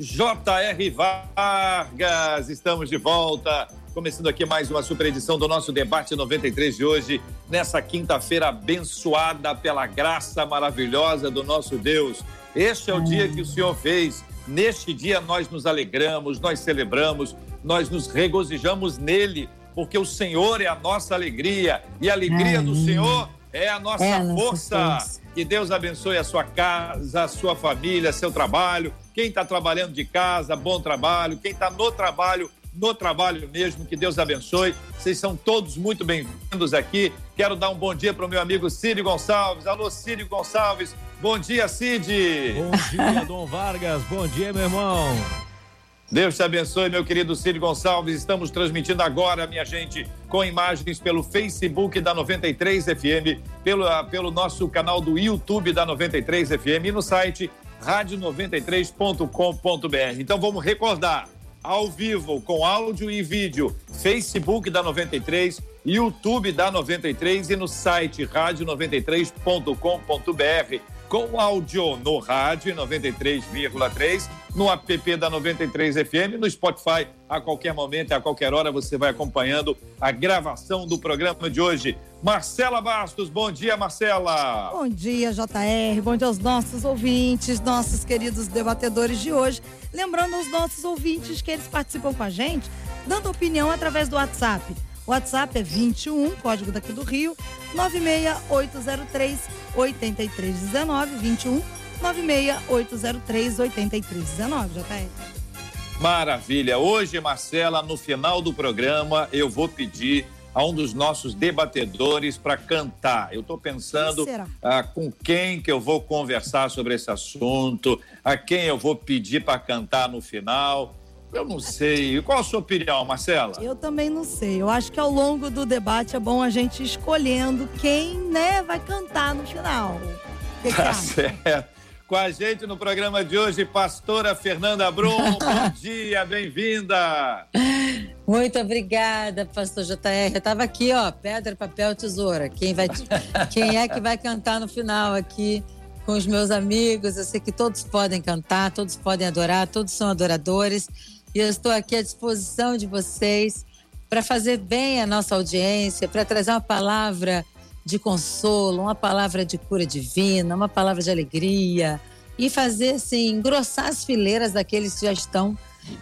J.R. Vargas, estamos de volta. Começando aqui mais uma super edição do nosso debate 93 de hoje, nessa quinta-feira abençoada pela graça maravilhosa do nosso Deus. Este é o dia que o Senhor fez. Neste dia nós nos alegramos, nós celebramos, nós nos regozijamos nele, porque o Senhor é a nossa alegria e a alegria do Senhor é a nossa é força. Que Deus abençoe a sua casa, a sua família, seu trabalho. Quem está trabalhando de casa, bom trabalho. Quem está no trabalho, no trabalho mesmo. Que Deus abençoe. Vocês são todos muito bem-vindos aqui. Quero dar um bom dia para o meu amigo Cid Gonçalves. Alô, Cid Gonçalves. Bom dia, Cid. Bom dia, Dom Vargas. Bom dia, meu irmão. Deus te abençoe, meu querido Cid Gonçalves. Estamos transmitindo agora, minha gente, com imagens pelo Facebook da 93 FM, pelo, pelo nosso canal do YouTube da 93 FM e no site rádio93.com.br. Então vamos recordar, ao vivo, com áudio e vídeo, Facebook da 93, YouTube da 93 e no site rádio93.com.br com áudio no rádio 93,3, no app da 93 FM, no Spotify. A qualquer momento, a qualquer hora, você vai acompanhando a gravação do programa de hoje. Marcela Bastos, bom dia, Marcela. Bom dia, JR. Bom dia aos nossos ouvintes, nossos queridos debatedores de hoje. Lembrando aos nossos ouvintes que eles participam com a gente, dando opinião através do WhatsApp WhatsApp é 21, código daqui do Rio, 96803 8319, 21 96803 8319, JR. Maravilha. Hoje, Marcela, no final do programa, eu vou pedir a um dos nossos debatedores para cantar. Eu estou pensando ah, com quem que eu vou conversar sobre esse assunto, a quem eu vou pedir para cantar no final. Eu não sei. Qual a sua opinião, Marcela? Eu também não sei. Eu acho que ao longo do debate é bom a gente escolhendo quem, né, vai cantar no final. Que tá certo. Com a gente no programa de hoje, pastora Fernanda Brum. Bom dia, bem-vinda. Muito obrigada, pastor JR. Eu estava aqui, ó, pedra, papel, tesoura. Quem, vai, quem é que vai cantar no final aqui com os meus amigos? Eu sei que todos podem cantar, todos podem adorar, todos são adoradores. E eu estou aqui à disposição de vocês para fazer bem a nossa audiência, para trazer uma palavra de consolo, uma palavra de cura divina, uma palavra de alegria e fazer assim, engrossar as fileiras daqueles que já estão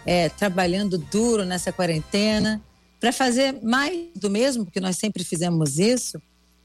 é, trabalhando duro nessa quarentena, para fazer mais do mesmo, porque nós sempre fizemos isso,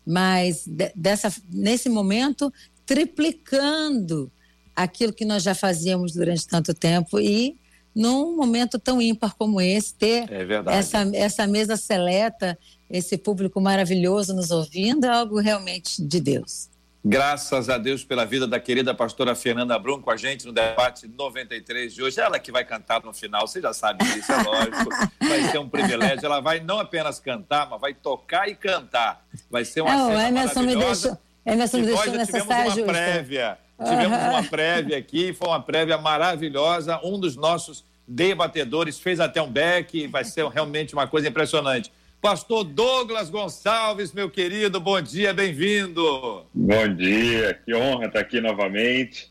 mas dessa, nesse momento triplicando aquilo que nós já fazíamos durante tanto tempo e num momento tão ímpar como esse, ter é essa, essa mesa seleta, esse público maravilhoso nos ouvindo, é algo realmente de Deus. Graças a Deus pela vida da querida pastora Fernanda Brum com a gente no debate 93 de hoje. Ela que vai cantar no final, você já sabe disso, é lógico. Vai ser um privilégio. Ela vai não apenas cantar, mas vai tocar e cantar. Vai ser uma é, cena Emerson maravilhosa. Me deixou, Emerson me deixou nessa tivemos uma justa. prévia Tivemos uma prévia aqui, foi uma prévia maravilhosa. Um dos nossos debatedores fez até um back, vai ser realmente uma coisa impressionante. Pastor Douglas Gonçalves, meu querido, bom dia, bem-vindo. Bom dia, que honra estar aqui novamente.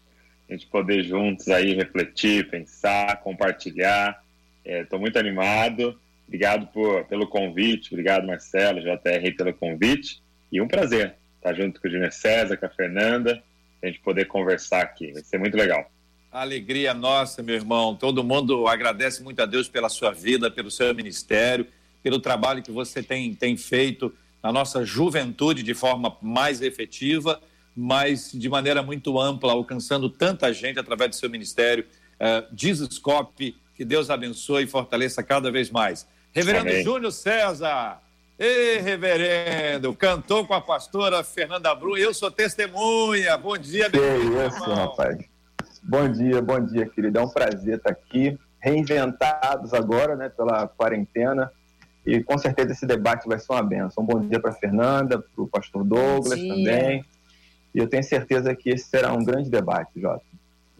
A gente poder juntos aí refletir, pensar, compartilhar. Estou é, muito animado. Obrigado por, pelo convite, obrigado Marcelo, JR pelo convite. E um prazer estar junto com o Júnior César, com a Fernanda a gente poder conversar aqui. Vai ser muito legal. Alegria nossa, meu irmão. Todo mundo agradece muito a Deus pela sua vida, pelo seu ministério, pelo trabalho que você tem, tem feito na nossa juventude de forma mais efetiva, mas de maneira muito ampla, alcançando tanta gente através do seu ministério. Uh, Jesus Cop, que Deus abençoe e fortaleça cada vez mais. Reverendo Amém. Júnior César, Ei, reverendo, cantou com a pastora Fernanda Brum, eu sou testemunha. Bom dia, meu irmão. isso, rapaz. Bom dia, bom dia, querido. É um prazer estar aqui, reinventados agora, né, pela quarentena. E com certeza esse debate vai ser uma benção. Um bom dia para Fernanda, para o pastor Douglas também. E eu tenho certeza que esse será um grande debate, Jota.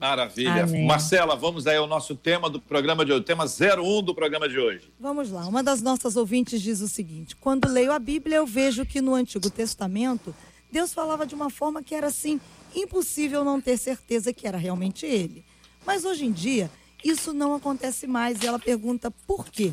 Maravilha. Amém. Marcela, vamos aí ao nosso tema do programa de hoje, tema 01 do programa de hoje. Vamos lá. Uma das nossas ouvintes diz o seguinte: quando leio a Bíblia, eu vejo que no Antigo Testamento, Deus falava de uma forma que era assim, impossível não ter certeza que era realmente ele. Mas hoje em dia, isso não acontece mais e ela pergunta por quê?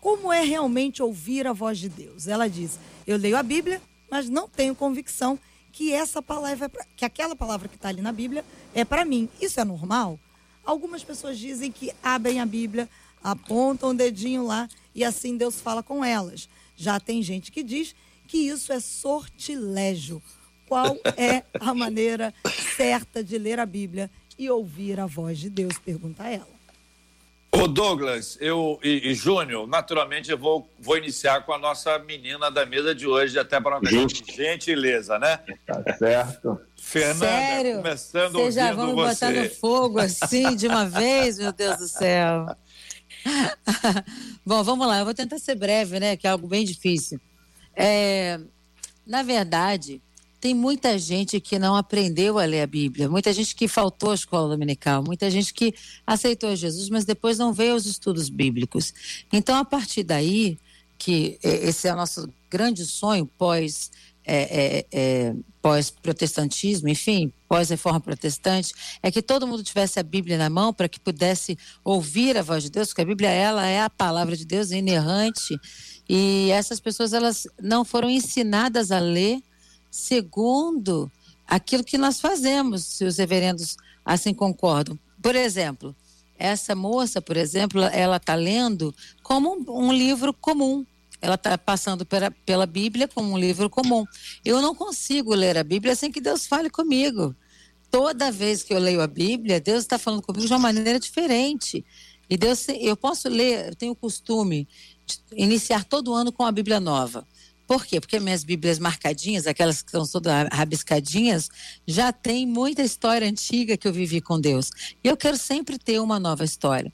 Como é realmente ouvir a voz de Deus? Ela diz: Eu leio a Bíblia, mas não tenho convicção que essa palavra, é pra, que aquela palavra que está ali na Bíblia é para mim. Isso é normal? Algumas pessoas dizem que abrem a Bíblia, apontam o dedinho lá e assim Deus fala com elas. Já tem gente que diz que isso é sortilégio. Qual é a maneira certa de ler a Bíblia e ouvir a voz de Deus? Pergunta ela. Ô Douglas, eu e, e Júnior, naturalmente eu vou, vou iniciar com a nossa menina da mesa de hoje, até para uma gentileza, né? Tá certo. Fernanda, Sério? começando Vocês já vão me botar no fogo assim de uma vez, meu Deus do céu. Bom, vamos lá, eu vou tentar ser breve, né? Que é algo bem difícil. É, na verdade, tem muita gente que não aprendeu a ler a Bíblia, muita gente que faltou à escola dominical, muita gente que aceitou Jesus, mas depois não veio aos estudos bíblicos. Então, a partir daí, que esse é o nosso grande sonho pós é, é, é, pós-protestantismo, enfim, pós-reforma protestante, é que todo mundo tivesse a Bíblia na mão para que pudesse ouvir a voz de Deus, porque a Bíblia ela é a palavra de Deus, inerrante, e essas pessoas elas não foram ensinadas a ler segundo aquilo que nós fazemos, se os reverendos assim concordam. Por exemplo, essa moça, por exemplo, ela está lendo como um, um, livro comum. Ela está passando pela, pela Bíblia como um livro comum. Eu não consigo ler a Bíblia sem que Deus fale comigo. Toda vez que eu leio a Bíblia, Deus está falando comigo de uma maneira diferente. E Deus, eu posso ler, eu tenho o costume de iniciar todo ano com a Bíblia nova. Por quê? Porque minhas Bíblias marcadinhas, aquelas que estão todas rabiscadinhas, já tem muita história antiga que eu vivi com Deus. E eu quero sempre ter uma nova história.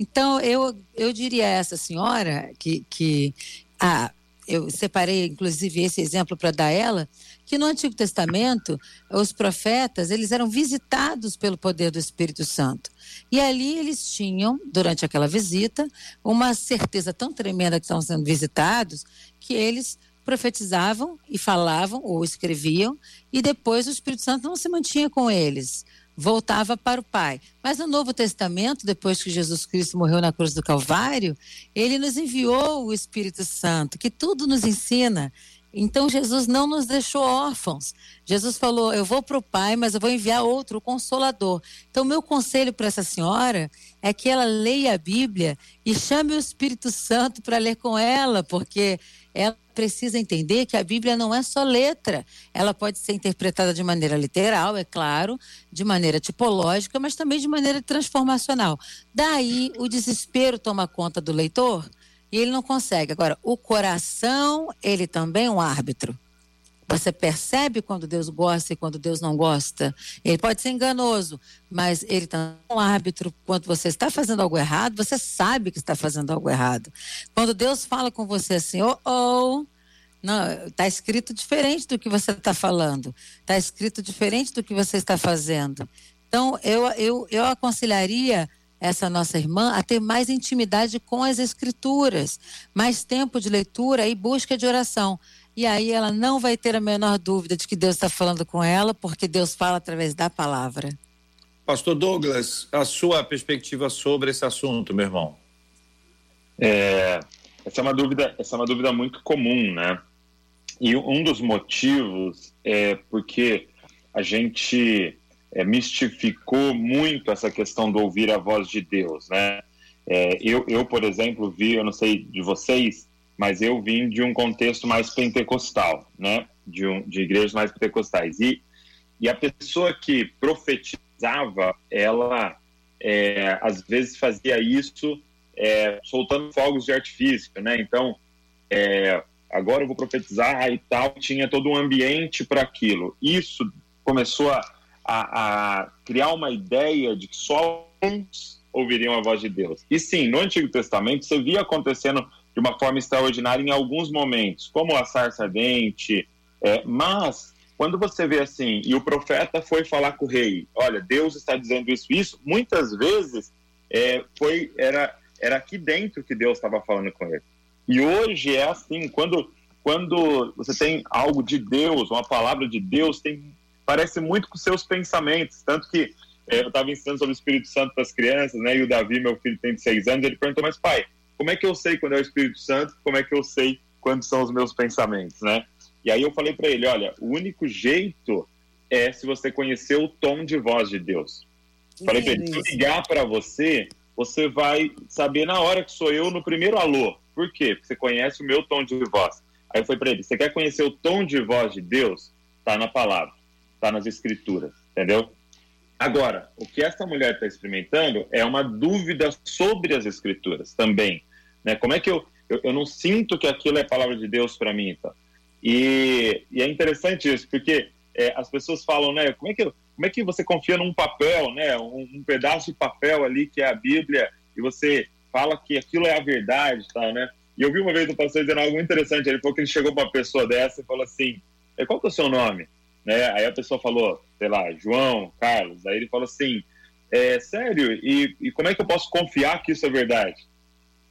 Então, eu, eu diria a essa senhora que, que ah, eu separei inclusive esse exemplo para dar ela, que no Antigo Testamento os profetas eles eram visitados pelo poder do Espírito Santo e ali eles tinham durante aquela visita uma certeza tão tremenda que estão sendo visitados que eles profetizavam e falavam ou escreviam, e depois o Espírito Santo não se mantinha com eles, voltava para o Pai. Mas no Novo Testamento, depois que Jesus Cristo morreu na cruz do Calvário, ele nos enviou o Espírito Santo, que tudo nos ensina. Então Jesus não nos deixou órfãos. Jesus falou: Eu vou para o Pai, mas eu vou enviar outro, o Consolador. Então, meu conselho para essa senhora é que ela leia a Bíblia e chame o Espírito Santo para ler com ela, porque ela precisa entender que a Bíblia não é só letra. Ela pode ser interpretada de maneira literal, é claro, de maneira tipológica, mas também de maneira transformacional. Daí o desespero toma conta do leitor e ele não consegue. Agora, o coração, ele também é um árbitro. Você percebe quando Deus gosta e quando Deus não gosta. Ele pode ser enganoso, mas ele é um árbitro. Quando você está fazendo algo errado, você sabe que está fazendo algo errado. Quando Deus fala com você assim, oh, oh, não, está escrito diferente do que você está falando. Está escrito diferente do que você está fazendo. Então, eu, eu, eu aconselharia essa nossa irmã a ter mais intimidade com as escrituras, mais tempo de leitura e busca de oração. E aí ela não vai ter a menor dúvida de que Deus está falando com ela, porque Deus fala através da palavra. Pastor Douglas, a sua perspectiva sobre esse assunto, meu irmão? É, essa é uma dúvida, essa é uma dúvida muito comum, né? E um dos motivos é porque a gente é, mistificou muito essa questão do ouvir a voz de Deus, né? É, eu, eu, por exemplo, vi, eu não sei de vocês, mas eu vim de um contexto mais pentecostal, né? De, um, de igrejas mais pentecostais. E, e a pessoa que profetizava, ela é, às vezes fazia isso é, soltando fogos de artifício, né? Então, é, agora eu vou profetizar e tal, tinha todo um ambiente para aquilo. Isso começou a, a, a criar uma ideia de que só uns ouviriam a voz de Deus. E sim, no Antigo Testamento você via acontecendo de uma forma extraordinária em alguns momentos, como a sarça ardente, é, mas quando você vê assim, e o profeta foi falar com o rei, olha, Deus está dizendo isso, isso, muitas vezes é, foi era era aqui dentro que Deus estava falando com ele. E hoje é assim, quando quando você tem algo de Deus, uma palavra de Deus, tem parece muito com seus pensamentos, tanto que é, eu estava ensinando sobre o Espírito Santo para as crianças, né? E o Davi, meu filho, tem seis anos, ele perguntou: "Mas pai, como é que eu sei quando é o Espírito Santo? Como é que eu sei quando são os meus pensamentos, né?" E aí eu falei para ele: "Olha, o único jeito é se você conhecer o tom de voz de Deus. Falei para ele: se ligar para você, você vai saber na hora que sou eu no primeiro alô. Por quê? Porque você conhece o meu tom de voz. Aí eu falei para ele: você quer conhecer o tom de voz de Deus? Está na palavra, está nas escrituras, entendeu? Agora, o que essa mulher está experimentando é uma dúvida sobre as escrituras também. Né? Como é que eu, eu, eu não sinto que aquilo é palavra de Deus para mim? Então? E, e, é interessante isso, porque é, as pessoas falam, né? Como é que como é que você confia num papel, né? Um, um, pedaço de papel ali que é a Bíblia e você fala que aquilo é a verdade, tal, né? E eu vi uma vez o pastor dizendo algo interessante. Ele falou que ele chegou para uma pessoa dessa e falou assim: é, "Qual que é o seu nome?" Né? Aí a pessoa falou, sei lá, João, Carlos. Aí ele falou assim: é, "Sério? E, e como é que eu posso confiar que isso é verdade?"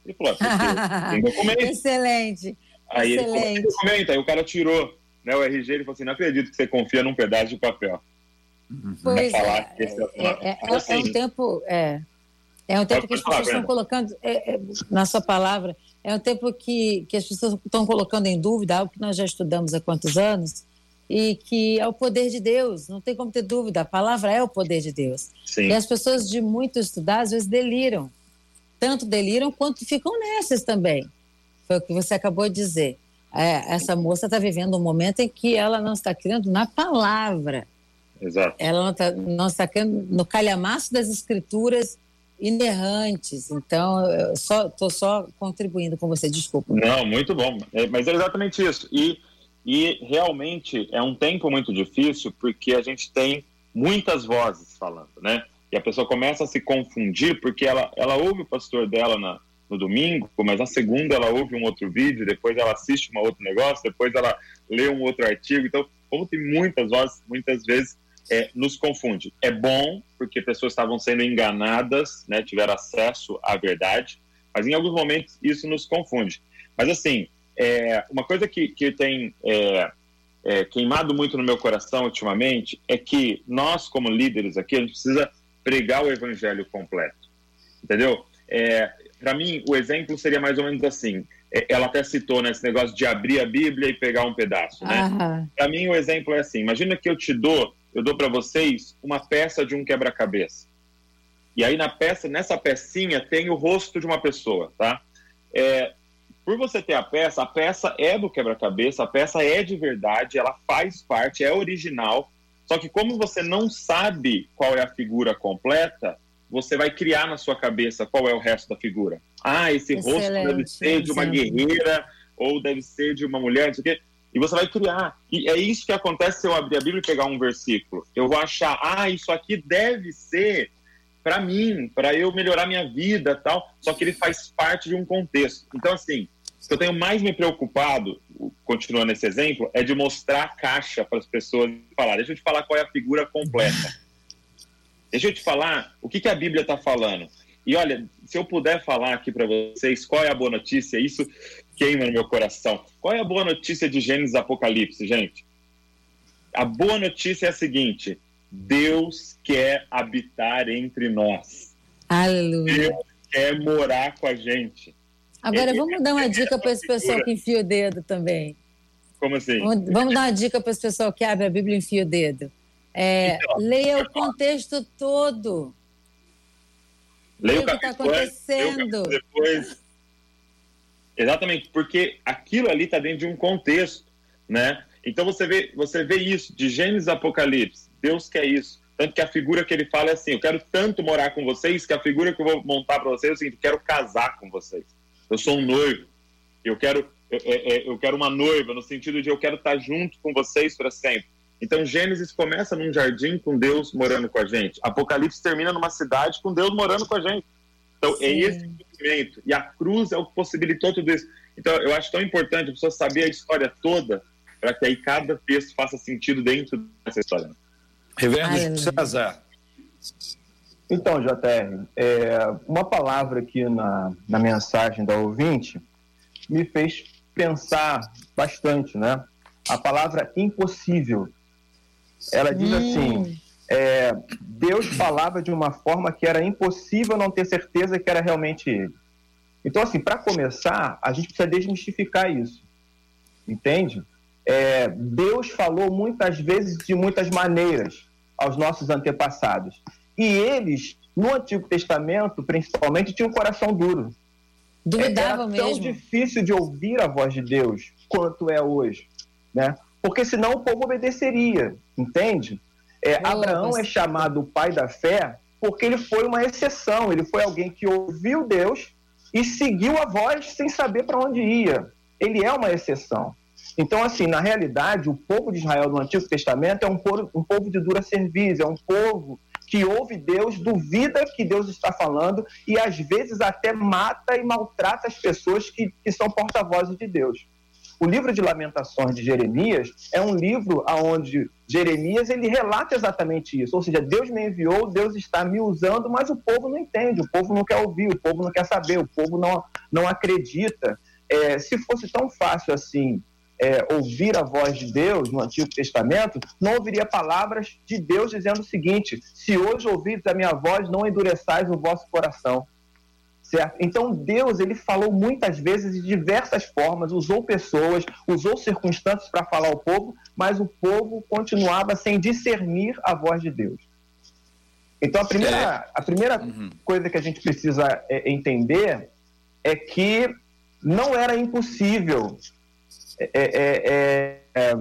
Ele falou: ah, "Tem documento." Excelente. Aí Excelente. ele falou: "Tem documento." Aí o cara tirou, né? O RG ele falou assim: "Não acredito que você confia num pedaço de papel." Uhum. Pois é, é, é, é, é, um tempo, é, é um tempo que as pessoas estão colocando, é, é, na sua palavra, é um tempo que, que as pessoas estão colocando em dúvida algo que nós já estudamos há quantos anos e que é o poder de Deus, não tem como ter dúvida, a palavra é o poder de Deus. Sim. E as pessoas de muito estudar às vezes deliram, tanto deliram quanto ficam nessas também. Foi o que você acabou de dizer. É, essa moça está vivendo um momento em que ela não está crendo na palavra Exato. Ela não está não está no calhamaço das escrituras inerrantes. Então, eu só estou só contribuindo com você, desculpa. Não, muito bom. É, mas é exatamente isso. E, e realmente é um tempo muito difícil porque a gente tem muitas vozes falando, né? E a pessoa começa a se confundir porque ela, ela ouve o pastor dela na, no domingo, mas na segunda ela ouve um outro vídeo, depois ela assiste um outro negócio, depois ela lê um outro artigo. Então, como tem muitas vozes, muitas vezes é, nos confunde. É bom, porque pessoas estavam sendo enganadas, né, tiveram acesso à verdade, mas em alguns momentos isso nos confunde. Mas, assim, é, uma coisa que, que tem é, é, queimado muito no meu coração ultimamente é que nós, como líderes aqui, a gente precisa pregar o evangelho completo. Entendeu? É, Para mim, o exemplo seria mais ou menos assim. É, ela até citou né, esse negócio de abrir a Bíblia e pegar um pedaço. Né? Para mim, o exemplo é assim: imagina que eu te dou eu dou para vocês uma peça de um quebra-cabeça. E aí na peça, nessa pecinha tem o rosto de uma pessoa, tá? É, por você ter a peça, a peça é do quebra-cabeça, a peça é de verdade, ela faz parte, é original. Só que como você não sabe qual é a figura completa, você vai criar na sua cabeça qual é o resto da figura. Ah, esse Excelente, rosto deve ser de uma guerreira ou deve ser de uma mulher, não sei o quê. E você vai criar. E é isso que acontece se eu abrir a Bíblia e pegar um versículo. Eu vou achar, ah, isso aqui deve ser para mim, para eu melhorar minha vida, tal. Só que ele faz parte de um contexto. Então, assim, que eu tenho mais me preocupado, continuando esse exemplo, é de mostrar a caixa para as pessoas falar. Deixa eu te falar qual é a figura completa. Deixa eu te falar o que, que a Bíblia está falando. E olha, se eu puder falar aqui para vocês qual é a boa notícia, isso queima no meu coração. Qual é a boa notícia de Gênesis Apocalipse, gente? A boa notícia é a seguinte: Deus quer habitar entre nós. Aleluia. Deus quer morar com a gente. Agora, vamos dar uma dica para esse pessoal que enfia o dedo também. Como assim? Vamos, vamos dar uma dica para esse pessoal que abre a Bíblia e enfia o dedo. É, então, leia o contexto todo. Leia o que está acontecendo. Depois Exatamente, porque aquilo ali está dentro de um contexto, né? Então você vê, você vê isso de Gênesis Apocalipse. Deus quer isso. Tanto que a figura que ele fala é assim: eu quero tanto morar com vocês que a figura que eu vou montar para vocês é o seguinte: eu quero casar com vocês. Eu sou um noivo. Eu quero, eu, eu, eu quero uma noiva no sentido de eu quero estar junto com vocês para sempre. Então, Gênesis começa num jardim com Deus morando com a gente. Apocalipse termina numa cidade com Deus morando com a gente. Então, é Sim. é esse movimento. E a cruz é o que possibilitou tudo isso. Então, eu acho tão importante a pessoa saber a história toda, para que aí cada texto faça sentido dentro dessa história. Reverendo César. Então, JR, é, uma palavra aqui na, na mensagem da ouvinte me fez pensar bastante, né? A palavra impossível. Ela diz hum. assim: é, Deus falava de uma forma que era impossível não ter certeza que era realmente Ele. Então, assim, para começar, a gente precisa desmistificar isso. Entende? É, Deus falou muitas vezes de muitas maneiras aos nossos antepassados. E eles, no Antigo Testamento, principalmente, tinham um coração duro. Duvidavam Era tão mesmo. difícil de ouvir a voz de Deus quanto é hoje, né? Porque senão o povo obedeceria, entende? É, Abraão é chamado o pai da fé porque ele foi uma exceção, ele foi alguém que ouviu Deus e seguiu a voz sem saber para onde ia. Ele é uma exceção. Então, assim, na realidade, o povo de Israel do Antigo Testamento é um povo, um povo de dura serviço, é um povo que ouve Deus, duvida que Deus está falando e às vezes até mata e maltrata as pessoas que, que são porta-vozes de Deus. O livro de Lamentações de Jeremias é um livro onde Jeremias ele relata exatamente isso, ou seja, Deus me enviou, Deus está me usando, mas o povo não entende, o povo não quer ouvir, o povo não quer saber, o povo não, não acredita. É, se fosse tão fácil assim é, ouvir a voz de Deus no Antigo Testamento, não ouviria palavras de Deus dizendo o seguinte: se hoje ouvides a minha voz, não endureçais o vosso coração. Certo? Então Deus ele falou muitas vezes de diversas formas, usou pessoas, usou circunstâncias para falar ao povo, mas o povo continuava sem discernir a voz de Deus. Então a primeira, é. a primeira uhum. coisa que a gente precisa é, entender é que não era impossível é, é, é, é,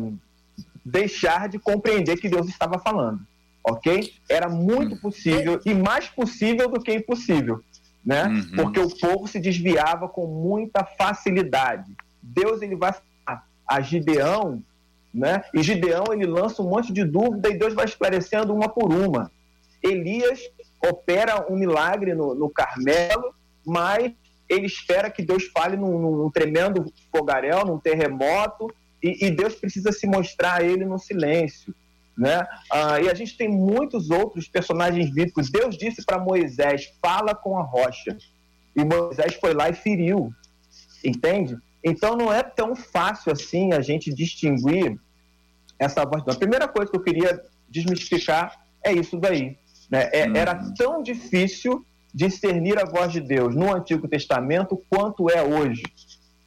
deixar de compreender que Deus estava falando, ok? Era muito possível e mais possível do que impossível, né? Uhum. Porque o povo se desviava com muita facilidade. Deus ele vai a Gideão, né? E Gideão ele lança um monte de dúvida e Deus vai esclarecendo uma por uma. Elias opera um milagre no, no Carmelo, mas ele espera que Deus fale num, num tremendo fogaréu, num terremoto, e, e, Deus precisa se mostrar a ele no silêncio. Né? Ah, e a gente tem muitos outros personagens bíblicos. Deus disse para Moisés: fala com a rocha. E Moisés foi lá e feriu. Entende? Então não é tão fácil assim a gente distinguir essa voz. A primeira coisa que eu queria desmistificar é isso daí. Né? É, uhum. Era tão difícil discernir a voz de Deus no Antigo Testamento quanto é hoje.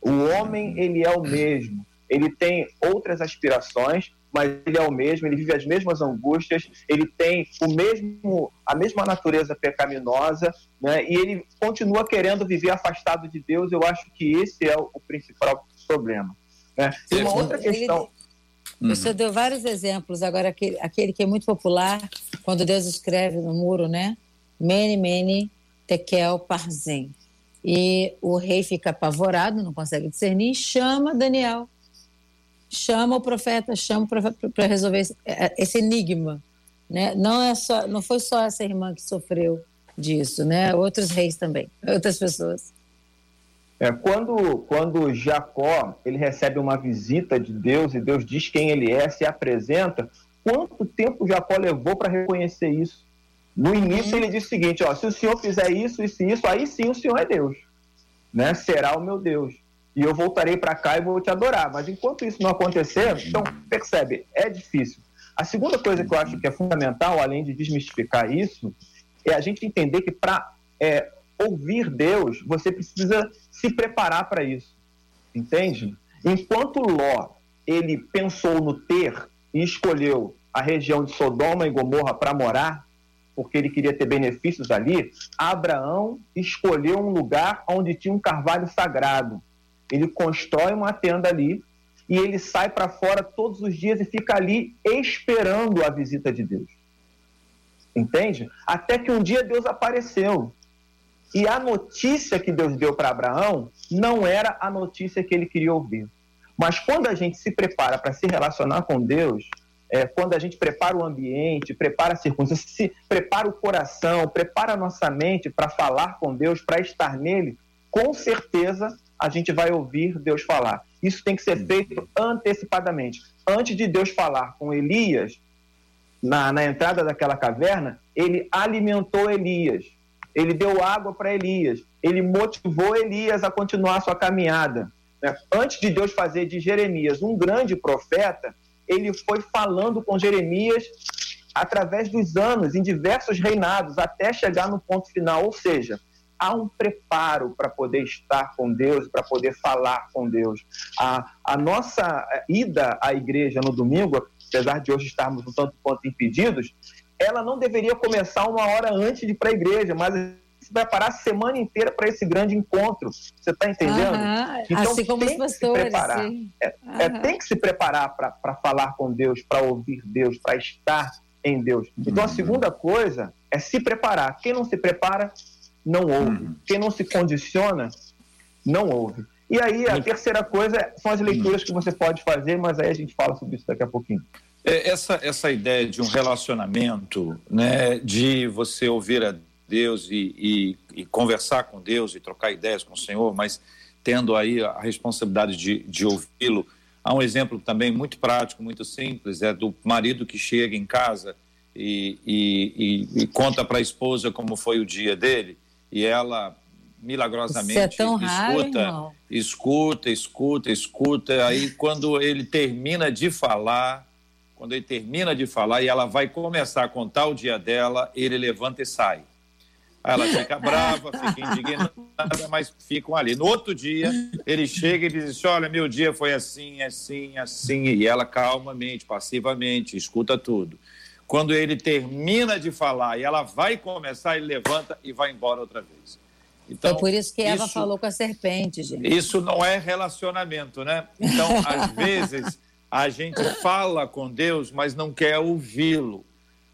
O homem, ele é o mesmo. Ele tem outras aspirações, mas ele é o mesmo, ele vive as mesmas angústias, ele tem o mesmo, a mesma natureza pecaminosa, né? e ele continua querendo viver afastado de Deus. Eu acho que esse é o, principal problema. Né? E uma outra questão. Ele, você deu vários exemplos, agora aquele, aquele que é muito popular, quando Deus escreve no muro, né? Mene, mene, Tekel Parzem. E o rei fica apavorado, não consegue discernir, chama Daniel. Chama o profeta, chama para resolver esse, é, esse, enigma. Né? Não, é só, não foi só essa irmã que sofreu disso, né? outros reis também, outras pessoas. É, quando, quando Jacó ele recebe uma visita de Deus e Deus diz quem ele é, se apresenta, quanto tempo Jacó levou para reconhecer isso? No início ele diz o seguinte, ó, se o Senhor fizer isso, e isso, aí sim o Senhor é Deus, né? Será o meu Deus. E eu voltarei para cá e vou te adorar. Mas enquanto isso não acontecer, então percebe, é difícil. A segunda coisa que eu acho que é fundamental, além de desmistificar isso, é a gente entender que para é, ouvir Deus, você precisa se preparar para isso. Entende? Enquanto Ló ele pensou no ter e escolheu a região de Sodoma e Gomorra para morar, porque ele queria ter benefícios ali, Abraão escolheu um lugar onde tinha um carvalho sagrado. Ele constrói uma tenda ali e ele sai para fora todos os dias e fica ali esperando a visita de Deus. Entende? Até que um dia Deus apareceu. E a notícia que Deus deu para Abraão não era a notícia que ele queria ouvir. Mas quando a gente se prepara para se relacionar com Deus, é, quando a gente prepara o ambiente, prepara a circunstância, se prepara o coração, prepara a nossa mente para falar com Deus, para estar nele, com certeza a gente vai ouvir Deus falar. Isso tem que ser feito antecipadamente. Antes de Deus falar com Elias, na, na entrada daquela caverna, ele alimentou Elias, ele deu água para Elias, ele motivou Elias a continuar sua caminhada. Né? Antes de Deus fazer de Jeremias um grande profeta, ele foi falando com Jeremias através dos anos, em diversos reinados, até chegar no ponto final. Ou seja, há um preparo para poder estar com Deus, para poder falar com Deus. A, a nossa ida à igreja no domingo, apesar de hoje estarmos um tanto quanto impedidos, ela não deveria começar uma hora antes de ir para a igreja, mas se preparar a semana inteira para esse grande encontro. Você está entendendo? Uhum. Então, assim como tem os pastores. Se preparar. É, uhum. é, tem que se preparar para falar com Deus, para ouvir Deus, para estar em Deus. Então, a segunda coisa é se preparar. Quem não se prepara, não ouve. Uhum. Quem não se condiciona, não ouve. E aí, a terceira coisa são as leituras que você pode fazer, mas aí a gente fala sobre isso daqui a pouquinho. É, essa, essa ideia de um relacionamento, né, de você ouvir a Deus e, e, e, conversar com Deus e trocar ideias com o Senhor, mas tendo aí a responsabilidade de, de ouvi-lo. Há um exemplo também muito prático, muito simples, é do marido que chega em casa e, e, e conta para a esposa como foi o dia dele e ela milagrosamente é escuta, raro, escuta, escuta, escuta. Aí quando ele termina de falar, quando ele termina de falar e ela vai começar a contar o dia dela, ele levanta e sai. Aí ela fica brava, fica indignada, mas ficam ali. No outro dia, ele chega e diz assim, olha, meu dia foi assim, assim, assim. E ela calmamente, passivamente, escuta tudo. Quando ele termina de falar e ela vai começar, ele levanta e vai embora outra vez. Então, Foi por isso que Eva isso, falou com a serpente, gente. Isso não é relacionamento, né? Então, às vezes, a gente fala com Deus, mas não quer ouvi-lo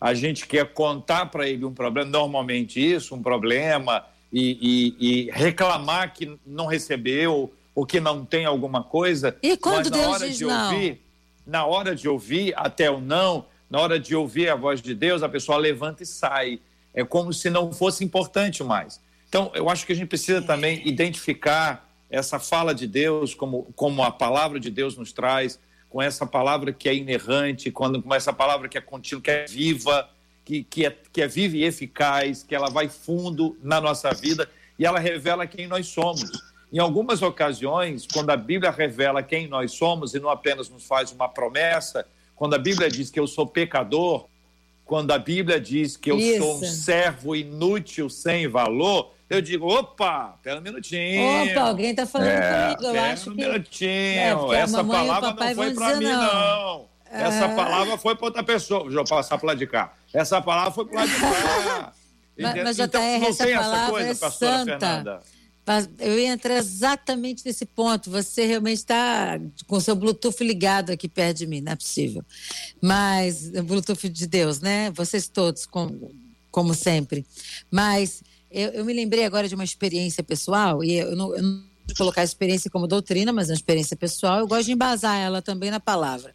a gente quer contar para ele um problema, normalmente isso, um problema, e, e, e, reclamar que não recebeu ou que não tem alguma coisa. E quando mas na Deus hora diz de não? ouvir, na hora de ouvir até o não, na hora de ouvir a voz de Deus, a pessoa levanta e sai. É como se não fosse importante mais. Então, eu acho que a gente precisa também identificar essa fala de Deus como, como a palavra de Deus nos traz, com essa palavra que é inerrante, quando, com essa palavra que é contínua, que é viva, que, que, é, que é viva e eficaz, que ela vai fundo na nossa vida e ela revela quem nós somos. Em algumas ocasiões, quando a Bíblia revela quem nós somos e não apenas nos faz uma promessa, quando a Bíblia diz que eu sou pecador, quando a Bíblia diz que eu Isso. sou um servo inútil, sem valor, eu digo, opa, pera um minutinho. Opa, alguém está falando é, comigo, eu acho um que... minutinho, é, essa palavra não foi para mim, não. não. Essa é... palavra foi para outra pessoa. Deixa eu passar para lá de cá. Essa palavra foi para lá de cá. mas, mas então, JR, não essa tem essa coisa, é pastora santa. Fernanda? Eu ia entrar exatamente nesse ponto. Você realmente está com o seu Bluetooth ligado aqui perto de mim, não é possível. Mas, Bluetooth de Deus, né? Vocês todos, como, como sempre. Mas eu, eu, me lembrei agora de uma experiência pessoal, e eu não, eu não vou colocar a experiência como doutrina, mas é uma experiência pessoal. Eu gosto de embasar ela também na palavra.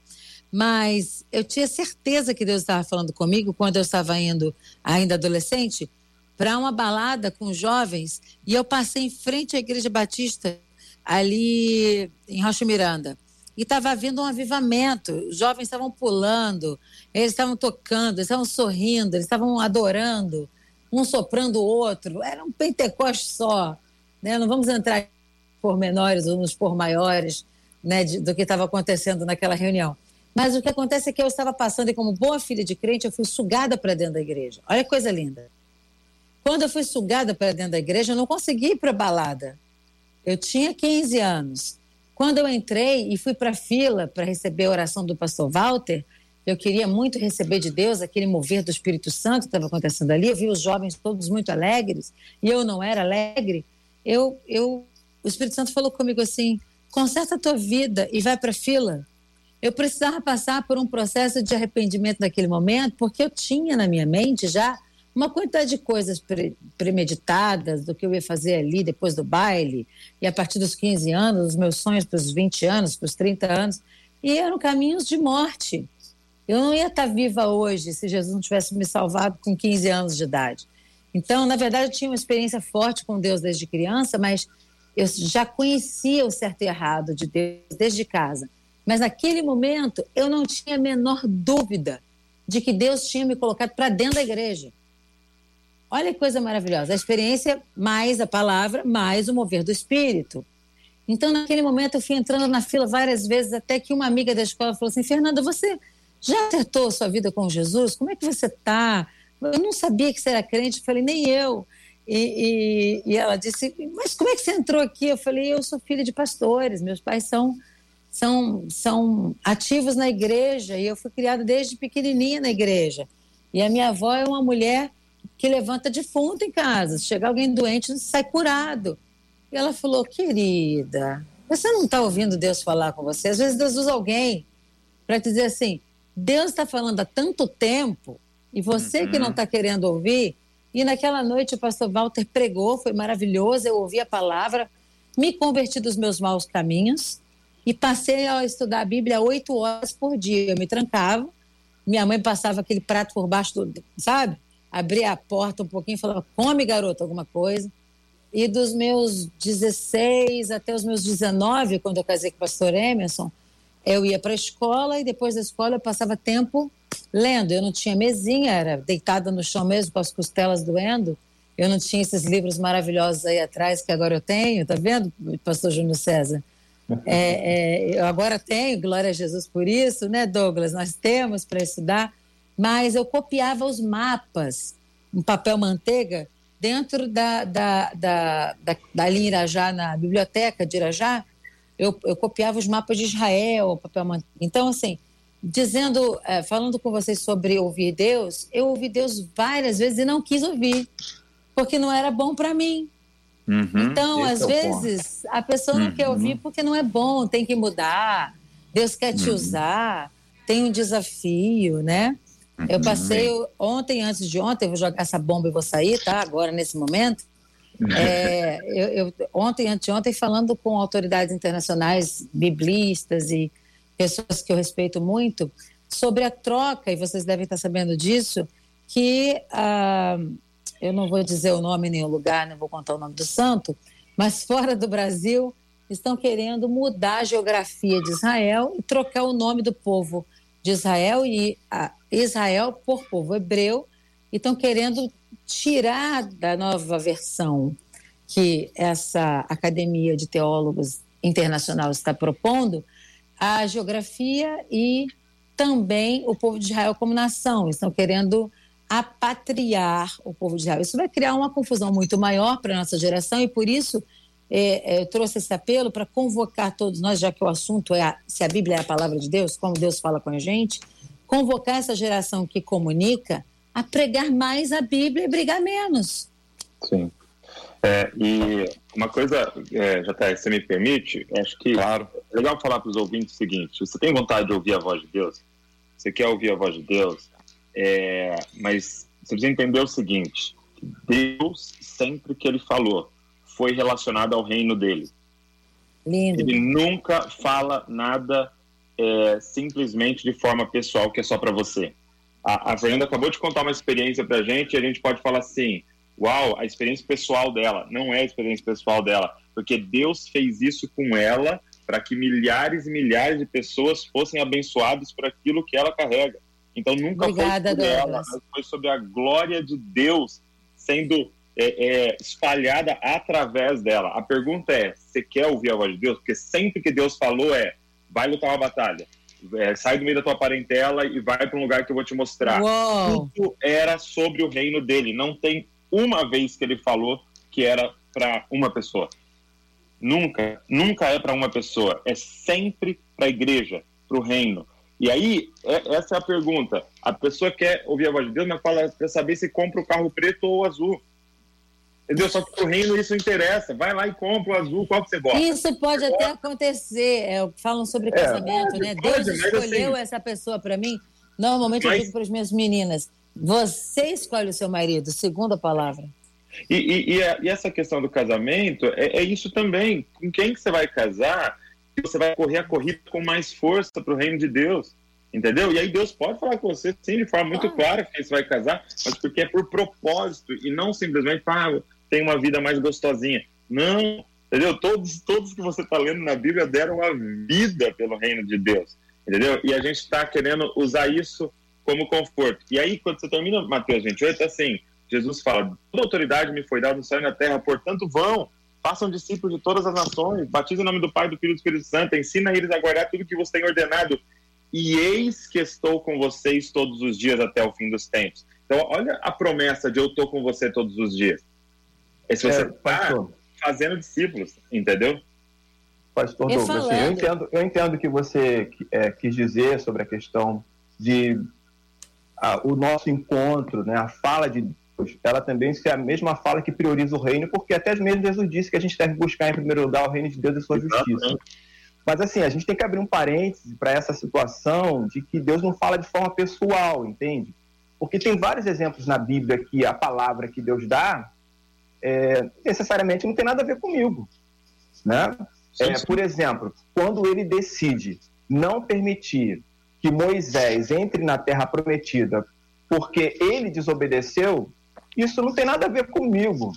Mas eu tinha certeza que Deus estava falando comigo quando eu estava indo, ainda adolescente, para uma balada com jovens, e eu passei em frente à Igreja Batista, ali em Rocha Miranda. E estava havendo um avivamento. Os jovens estavam pulando, eles estavam tocando, eles estavam sorrindo, eles estavam adorando um soprando o outro. Era um pentecoste só. Né? Não vamos entrar por menores ou nos por maiores né, de, do que estava acontecendo naquela reunião. Mas o que acontece é que eu estava passando e, como boa filha de crente, eu fui sugada para dentro da igreja. Olha que coisa linda. Quando eu fui sugada para dentro da igreja, eu não consegui ir para balada. Eu tinha 15 anos. Quando eu entrei e fui para a fila para receber a oração do pastor Walter, eu queria muito receber de Deus aquele mover do Espírito Santo que estava acontecendo ali. Eu vi os jovens todos muito alegres e eu não era alegre. Eu, eu, o Espírito Santo falou comigo assim: conserta a tua vida e vai para a fila. Eu precisava passar por um processo de arrependimento naquele momento, porque eu tinha na minha mente já uma quantidade de coisas pre premeditadas do que eu ia fazer ali depois do baile, e a partir dos 15 anos, os meus sonhos para os 20 anos, para os 30 anos, e eram caminhos de morte. Eu não ia estar viva hoje se Jesus não tivesse me salvado com 15 anos de idade. Então, na verdade, eu tinha uma experiência forte com Deus desde criança, mas eu já conhecia o certo e errado de Deus desde casa. Mas naquele momento, eu não tinha a menor dúvida de que Deus tinha me colocado para dentro da igreja. Olha que coisa maravilhosa. A experiência mais a palavra, mais o mover do espírito. Então, naquele momento, eu fui entrando na fila várias vezes, até que uma amiga da escola falou assim: Fernanda, você já acertou sua vida com Jesus? Como é que você está? Eu não sabia que você era crente. Eu falei: nem eu. E, e, e, ela disse: Mas como é que você entrou aqui? Eu falei: Eu sou filha de pastores, meus pais são, são, são ativos na igreja e eu fui criada desde pequenininha na igreja. E a minha avó é uma mulher que levanta defunto em casa. Se chegar alguém doente, sai curado. E ela falou: Querida, você não está ouvindo Deus falar com você? Às vezes Deus usa alguém para dizer assim: Deus está falando há tanto tempo e você uhum. que não está querendo ouvir. E naquela noite o pastor Walter pregou, foi maravilhoso. Eu ouvi a palavra, me converti dos meus maus caminhos e passei a estudar a Bíblia oito horas por dia. Eu me trancava, minha mãe passava aquele prato por baixo do, sabe? Abria a porta um pouquinho e falava: come, garoto, alguma coisa. E dos meus 16 até os meus 19, quando eu casei com o pastor Emerson, eu ia para a escola e depois da escola eu passava tempo lendo. Eu não tinha mesinha, era deitada no chão mesmo com as costelas doendo. Eu não tinha esses livros maravilhosos aí atrás que agora eu tenho, tá vendo, pastor Júnior César? É, é, eu agora tenho, glória a Jesus por isso, né, Douglas? Nós temos para estudar, mas eu copiava os mapas em papel manteiga dentro da, da, da, da, da Irajá, na biblioteca de Irajá, eu, eu copiava os mapas de Israel, papel. Então, assim, dizendo, é, falando com vocês sobre ouvir Deus, eu ouvi Deus várias vezes e não quis ouvir, porque não era bom para mim. Uhum, então, às é vezes, ponto. a pessoa não uhum. quer ouvir porque não é bom, tem que mudar. Deus quer te uhum. usar, tem um desafio, né? Eu uhum. passei ontem, antes de ontem, eu vou jogar essa bomba e vou sair, tá? Agora, nesse momento. É, eu, eu, ontem, anteontem, falando com autoridades internacionais, biblistas e pessoas que eu respeito muito, sobre a troca, e vocês devem estar sabendo disso, que ah, eu não vou dizer o nome nem o lugar, não vou contar o nome do santo, mas fora do Brasil estão querendo mudar a geografia de Israel e trocar o nome do povo de Israel e Israel por povo hebreu estão querendo tirar da nova versão que essa Academia de Teólogos Internacional está propondo a geografia e também o povo de Israel como nação. Estão querendo apatriar o povo de Israel. Isso vai criar uma confusão muito maior para a nossa geração e por isso é, é, eu trouxe esse apelo para convocar todos nós, já que o assunto é a, se a Bíblia é a palavra de Deus, como Deus fala com a gente, convocar essa geração que comunica a pregar mais a Bíblia e brigar menos. Sim. É, e uma coisa, é, JR, se me permite, acho que claro. é legal falar para os ouvintes o seguinte: você tem vontade de ouvir a voz de Deus? Você quer ouvir a voz de Deus? É, mas você precisa entender o seguinte: Deus, sempre que ele falou, foi relacionado ao reino dele. Lindo. Ele nunca fala nada é, simplesmente de forma pessoal que é só para você. A, a, Fernanda acabou de contar uma experiência para a gente e a gente pode falar assim: uau, a experiência pessoal dela. Não é a experiência pessoal dela, porque Deus fez isso com ela para que milhares e milhares de pessoas fossem abençoadas por aquilo que ela carrega. Então nunca Obrigada, foi sobre Douglas. ela, mas foi sobre a glória de Deus sendo é, é, espalhada através dela. A pergunta é: você quer ouvir a voz de Deus? Porque sempre que Deus falou é: vai lutar uma batalha. É, sai do meio da tua parentela e vai para um lugar que eu vou te mostrar. Uou. Tudo era sobre o reino dele. Não tem uma vez que ele falou que era para uma pessoa. Nunca, nunca é para uma pessoa. É sempre para a igreja, para o reino. E aí, é, essa é a pergunta. A pessoa quer ouvir a voz de Deus, mas fala para saber se compra o carro preto ou azul. Entendeu? Só que o reino isso interessa. Vai lá e compra o azul, qual que você gosta. Isso pode até acontecer. É, falam sobre é, casamento, é, né? Deus escolheu assim, essa pessoa para mim. Normalmente mas... eu digo para as minhas meninas: você escolhe o seu marido, segunda palavra. E, e, e, a, e essa questão do casamento é, é, isso também. Com quem que você vai casar? Você vai correr a corrida com mais força para o reino de Deus. entendeu? E aí Deus pode falar com você, sim, de forma muito clara que você vai casar, mas porque é por propósito e não simplesmente, ah, tem uma vida mais gostosinha. Não, entendeu? Todos, todos que você está lendo na Bíblia deram a vida pelo reino de Deus, entendeu? E a gente está querendo usar isso como conforto. E aí, quando você termina Mateus 28, assim, Jesus fala, toda autoridade me foi dada no céu e na terra, portanto vão, façam discípulos de todas as nações, batizem em nome do Pai, do Filho e do Espírito Santo, ensina eles a guardar tudo que você tem ordenado, e eis que estou com vocês todos os dias até o fim dos tempos. Então, olha a promessa de eu estou com você todos os dias. É se você está é, fazendo discípulos, entendeu? Pastor Douglas, assim, eu, entendo, eu entendo que você é, quis dizer sobre a questão de a, o nosso encontro, né, a fala de Deus, ela também ser a mesma fala que prioriza o reino, porque até mesmo Jesus disse que a gente deve buscar em primeiro lugar o reino de Deus e sua justiça. Mas assim, a gente tem que abrir um parêntese para essa situação de que Deus não fala de forma pessoal, entende? Porque tem vários exemplos na Bíblia que a palavra que Deus dá é, necessariamente não tem nada a ver comigo. Né? É, por exemplo, quando ele decide não permitir que Moisés entre na terra prometida porque ele desobedeceu, isso não tem nada a ver comigo.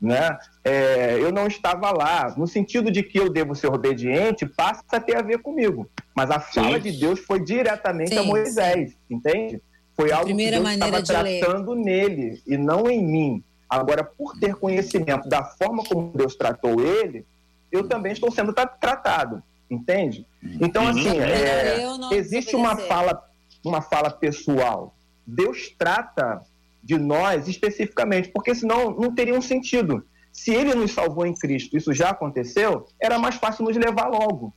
Né? É, eu não estava lá. No sentido de que eu devo ser obediente, passa a ter a ver comigo. Mas a fala Sim. de Deus foi diretamente Sim. a Moisés, entende? Foi algo que Deus estava tratando ler. nele e não em mim. Agora, por ter conhecimento da forma como Deus tratou ele, eu também estou sendo tratado, entende? Então, uhum. assim, é, existe uma fala, uma fala pessoal. Deus trata de nós especificamente, porque senão não teria um sentido. Se ele nos salvou em Cristo, isso já aconteceu, era mais fácil nos levar logo.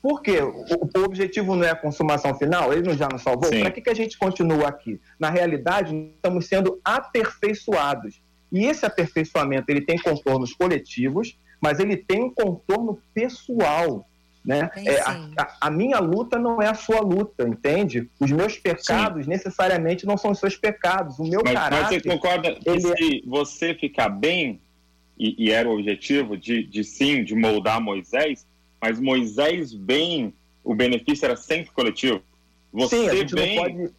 Por quê? O, o objetivo não é a consumação final? Ele não já nos salvou? Para que, que a gente continua aqui? Na realidade, estamos sendo aperfeiçoados. E esse aperfeiçoamento ele tem contornos coletivos, mas ele tem um contorno pessoal. Né? É, a, a, minha luta não é a sua luta, entende? Os meus pecados sim. necessariamente não são os seus pecados. O meu mas, caráter. Mas você concorda que ele... se você ficar bem, e, e, era o objetivo de, de sim, de moldar Moisés, mas Moisés bem, o benefício era sempre coletivo. Você sim, a gente bem. Não pode...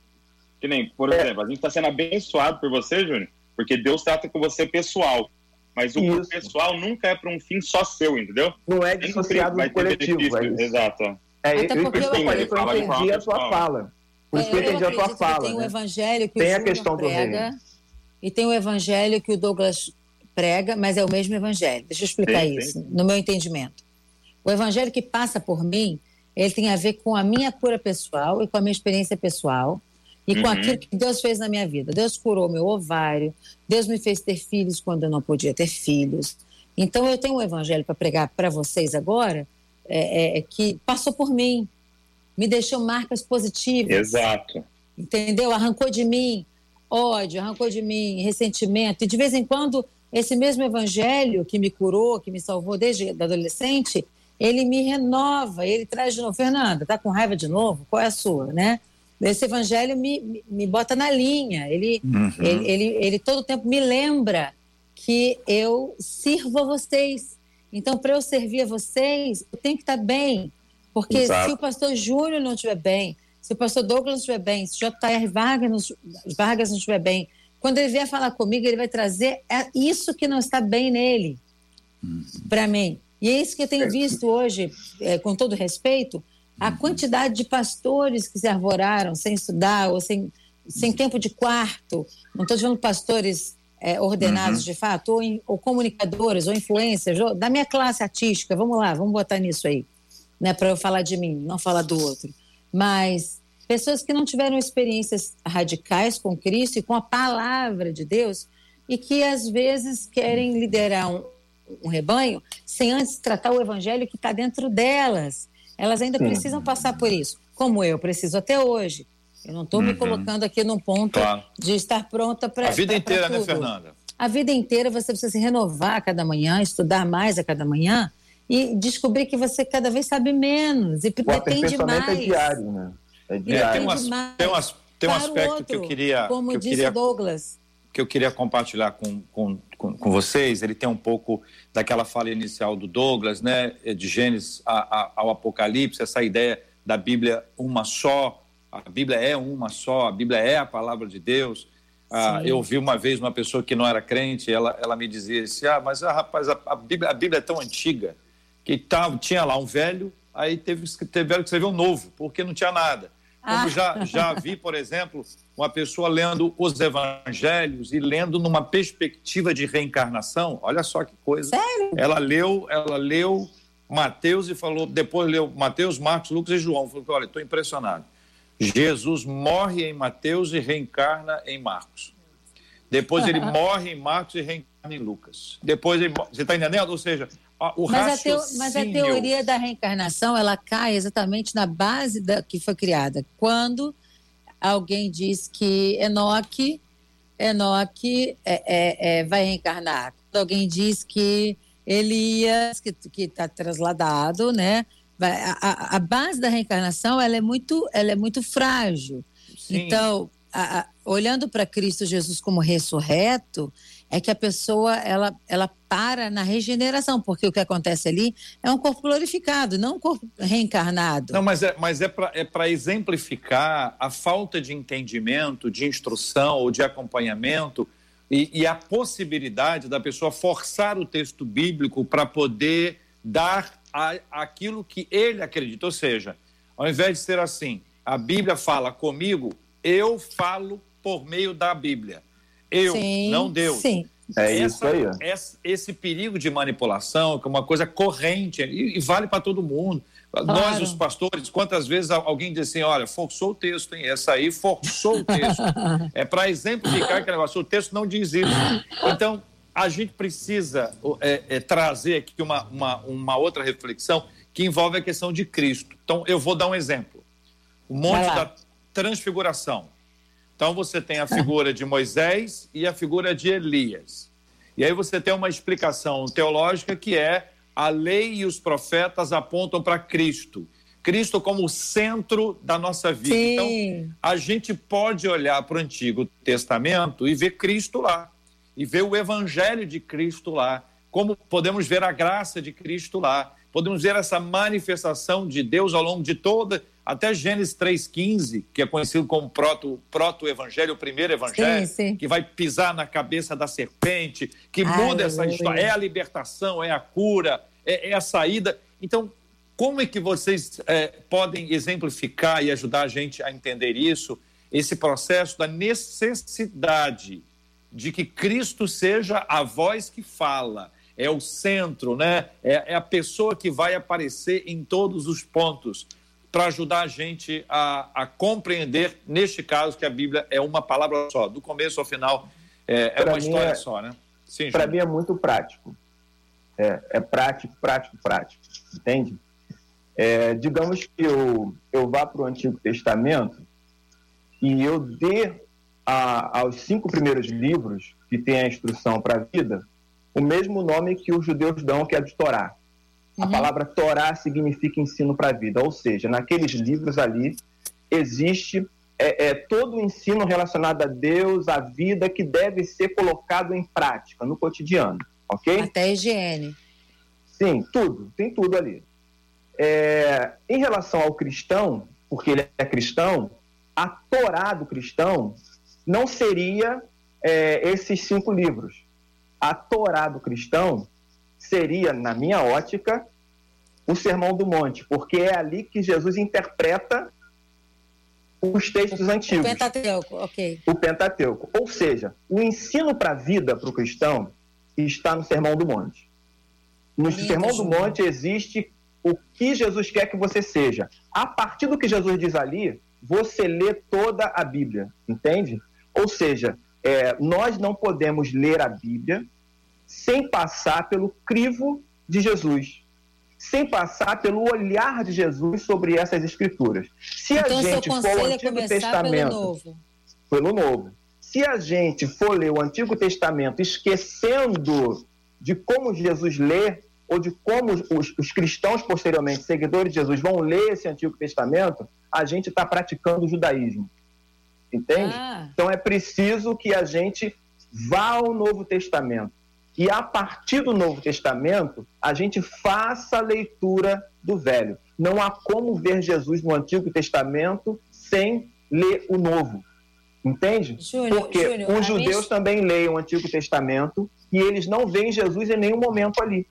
Que nem, por é. exemplo, a gente está sendo abençoado por você, Júnior porque Deus trata com você pessoal. Mas o isso. pessoal nunca é para um fim só seu, entendeu? Não é dissociado do coletivo. É Exato. É, Até eu, porque eu, eu, eu entendi a sua fala. Por isso que eu entendi a tua fala. Tem né? o evangelho que tem o a questão prega, e tem o evangelho que o Douglas prega, mas é o mesmo evangelho. Deixa eu explicar sim, isso, sim. no meu entendimento. O evangelho que passa por mim, ele tem a ver com a minha cura pessoal e com a minha experiência pessoal e com uhum. aquilo que Deus fez na minha vida. Deus curou meu ovário, Deus me fez ter filhos quando eu não podia ter filhos. Então eu tenho um evangelho para pregar para vocês agora é, é, que passou por mim, me deixou marcas positivas. Exato. Entendeu? Arrancou de mim ódio, arrancou de mim ressentimento. E de vez em quando esse mesmo evangelho que me curou, que me salvou desde adolescente, ele me renova, ele traz de novo. Fernanda, tá com raiva de novo? Qual é a sua, né? Esse evangelho me, me bota na linha. Ele, uhum. ele, ele, ele todo tempo me lembra que eu sirvo a vocês. Então, para eu servir a vocês, eu tenho que estar bem. Porque Exato. se o pastor Júnior não estiver bem, se o pastor Douglas não estiver bem, se o J.R. Vargas, Vargas não estiver bem, quando ele vier falar comigo, ele vai trazer é isso que não está bem nele, uhum. para mim. E é isso que eu tenho visto hoje, é, com todo respeito, a quantidade de pastores que se arvoraram sem estudar ou sem, sem tempo de quarto, não estou dizendo pastores é, ordenados uhum. de fato, ou, ou, comunicadores, ou influencers, ou, da minha classe artística, vamos lá, vamos botar nisso aí, né, para eu falar de mim, não falar do outro. Mas pessoas que não tiveram experiências radicais com Cristo e com a palavra de Deus e que às vezes querem liderar um, um rebanho sem antes tratar o evangelho que está dentro delas elas ainda Sim. precisam passar por isso, como eu preciso até hoje. Eu não estou uhum. me colocando aqui num ponto claro. de estar pronta para. A vida pra, inteira, pra né, Fernanda? A vida inteira você precisa se renovar a cada manhã, estudar mais a cada manhã e descobrir que você cada vez sabe menos e o depende é mais. É diário, né? É diário. É, tem, umas, tem, tem um aspecto outro, que eu queria. Como que eu disse queria, Douglas. Que eu queria compartilhar com, com, com, com, vocês. Ele tem um pouco daquela fala inicial do Douglas, né? De Gênesis ao Apocalipse, essa ideia da Bíblia uma só, a Bíblia é uma só, a Bíblia é a palavra de Deus. Ah, eu vi uma vez uma pessoa que não era crente, ela, ela me dizia assim, ah, mas ah, rapaz, a, a, Bíblia, a Bíblia é tão antiga que tá, tinha lá um velho, aí teve, teve que escrever um novo, porque não tinha nada. Como ah. já, já vi, por exemplo, uma pessoa lendo os evangelhos e lendo numa perspectiva de reencarnação. Olha só que coisa. Sério? Ela leu, ela leu Mateus e falou, depois leu Mateus, Marcos, Lucas e João. Falou, olha, estou impressionado. Jesus morre em Mateus e reencarna em Marcos. Depois ele morre em Marcos e reencarna em Lucas. Depois ele, você está entendendo? Ou seja, o mas raciocínio... A teo, mas a teoria da reencarnação ela cai exatamente na base da que foi criada. Quando alguém diz que Enoque, Enoque é, é, é, vai reencarnar. Quando alguém diz que Elias, que está trasladado, né? a, a, base da reencarnação ela é muito, ela é muito frágil. Sim. Então, a, a, olhando para Cristo Jesus como ressurreto, é que a pessoa ela, ela para na regeneração, porque o que acontece ali é um corpo glorificado, não um corpo reencarnado. Não, mas é, mas é para é exemplificar a falta de entendimento, de instrução ou de acompanhamento e, e a possibilidade da pessoa forçar o texto bíblico para poder dar a, aquilo que ele acredita. Ou seja, ao invés de ser assim, a Bíblia fala comigo, eu falo por meio da Bíblia. Eu, sim, não Deus. Sim. É isso aí. Esse, esse, perigo de manipulação, que é uma coisa corrente, e, e vale para todo mundo. Claro. Nós, os pastores, quantas vezes alguém diz assim: olha, forçou o texto, hein? Essa aí forçou o texto. é para exemplificar que negócio. O texto não diz isso. Então, a gente precisa é, é, trazer aqui uma, uma, uma, outra reflexão que envolve a questão de Cristo. Então, eu vou dar um exemplo. O Monte da Transfiguração. Então, você tem a figura de Moisés e a figura de Elias. E aí você tem uma explicação teológica que é a lei e os profetas apontam para Cristo. Cristo como o centro da nossa vida. Sim. Então, a gente pode olhar para o Antigo Testamento e ver Cristo lá e ver o evangelho de Cristo lá, como podemos ver a graça de Cristo lá, podemos ver essa manifestação de Deus ao longo de toda, até Gênesis 3,15, que é conhecido como proto, proto-evangelho, o primeiro evangelho, sim, sim. que vai pisar na cabeça da serpente, que muda essa história, é a libertação, é a cura, é, é a saída. Então, como é que vocês é, podem exemplificar e ajudar a gente a entender isso, esse processo da necessidade de que Cristo seja a voz que fala, é o centro, né? É, é a pessoa que vai aparecer em todos os pontos para ajudar a gente a, a, compreender, neste caso, que a Bíblia é uma palavra só, do começo ao final, é, é uma história é, só, né? Para mim é muito prático. É, é, prático, prático, prático. Entende? É, digamos que eu, eu vá para o Antigo Testamento e eu dê a, aos cinco primeiros livros, que tem a instrução para a vida, o mesmo nome que os judeus dão, que é de Torá. Uhum. A palavra Torá significa ensino para a vida, ou seja, naqueles livros ali existe é, é, todo o ensino relacionado a Deus, a vida, que deve ser colocado em prática, no cotidiano, ok? Até a higiene. Sim, tudo, tem tudo ali. É, em relação ao cristão, porque ele é cristão, a Torá do cristão não seria é, esses cinco livros. A Torá do cristão seria, na minha ótica, o Sermão do Monte, porque é ali que Jesus interpreta os textos o, antigos. O Pentateuco, ok. O Pentateuco. Ou seja, o ensino para a vida para o cristão está no Sermão do Monte. No Lindo, Sermão do Monte existe o que Jesus quer que você seja. A partir do que Jesus diz ali, você lê toda a Bíblia, entende? Ou seja, é, nós não podemos ler a Bíblia sem passar pelo crivo de Jesus, sem passar pelo olhar de Jesus sobre essas escrituras. Se então, a gente for o Antigo Testamento, pelo novo. pelo novo. Se a gente for ler o Antigo Testamento esquecendo de como Jesus lê ou de como os, os cristãos posteriormente, seguidores de Jesus, vão ler esse Antigo Testamento, a gente está praticando o judaísmo. Entende? Ah. Então é preciso que a gente vá ao Novo Testamento. E a partir do Novo Testamento, a gente faça a leitura do Velho. Não há como ver Jesus no Antigo Testamento sem ler o Novo. Entende? Júnior, Porque Júnior, os judeus também leem o Antigo Testamento e eles não veem Jesus em nenhum momento ali.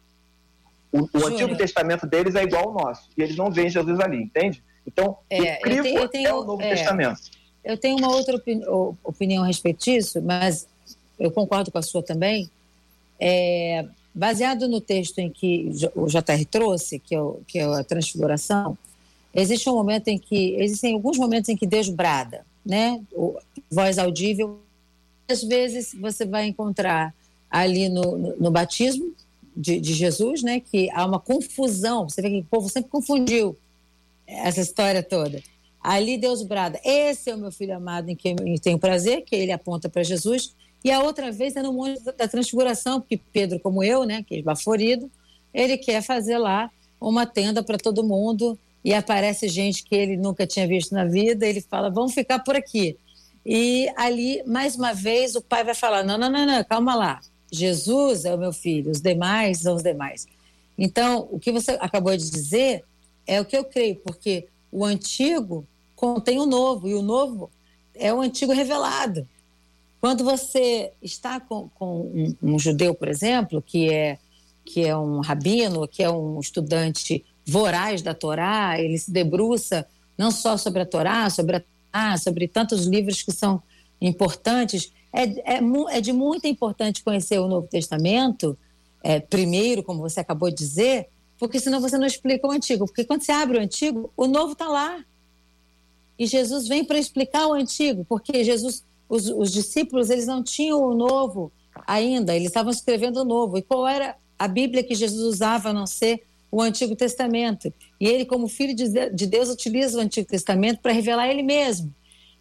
O, o Antigo Testamento deles é igual ao nosso e eles não veem Jesus ali, entende? Então, é, o crivo eu tenho, eu tenho, é o Novo é, Testamento. Eu tenho uma outra opini opinião a respeito disso, mas eu concordo com a sua também. É, baseado no texto em que o JR trouxe, que é, o, que é a transfiguração, existe um momento em que existem alguns momentos em que Deus brada, né? O, voz audível. Às vezes você vai encontrar ali no, no, no batismo de, de, Jesus, né? Que há uma confusão. Você vê que o povo sempre confundiu essa história toda. Ali Deus brada: Esse é o meu filho amado em quem eu tenho prazer, que ele aponta para Jesus. E a outra vez é no Monte da Transfiguração, porque Pedro, como eu, né, que é esbaforido, ele quer fazer lá uma tenda para todo mundo e aparece gente que ele nunca tinha visto na vida, ele fala, vamos ficar por aqui. E ali, mais uma vez, o pai vai falar, não, não, não, não, calma lá, Jesus é o meu filho, os demais são os demais. Então, o que você acabou de dizer é o que eu creio, porque o antigo contém o novo, e o novo é o antigo revelado. Quando você está com, com um, um, judeu, por exemplo, que é, que é um rabino, que é um estudante voraz da Torá, ele se debruça não só sobre a Torá, sobre a ah, sobre tantos livros que são importantes. É, é, é, de muito importante conhecer o Novo Testamento, é, primeiro, como você acabou de dizer, porque senão você não explica o Antigo. Porque quando você abre o Antigo, o Novo está lá. E Jesus vem para explicar o Antigo, porque Jesus, os, os discípulos, eles não tinham o Novo ainda, eles estavam escrevendo o Novo. E qual era a Bíblia que Jesus usava a não ser o Antigo Testamento. E ele, como filho de Deus, utiliza o Antigo Testamento para revelar ele mesmo.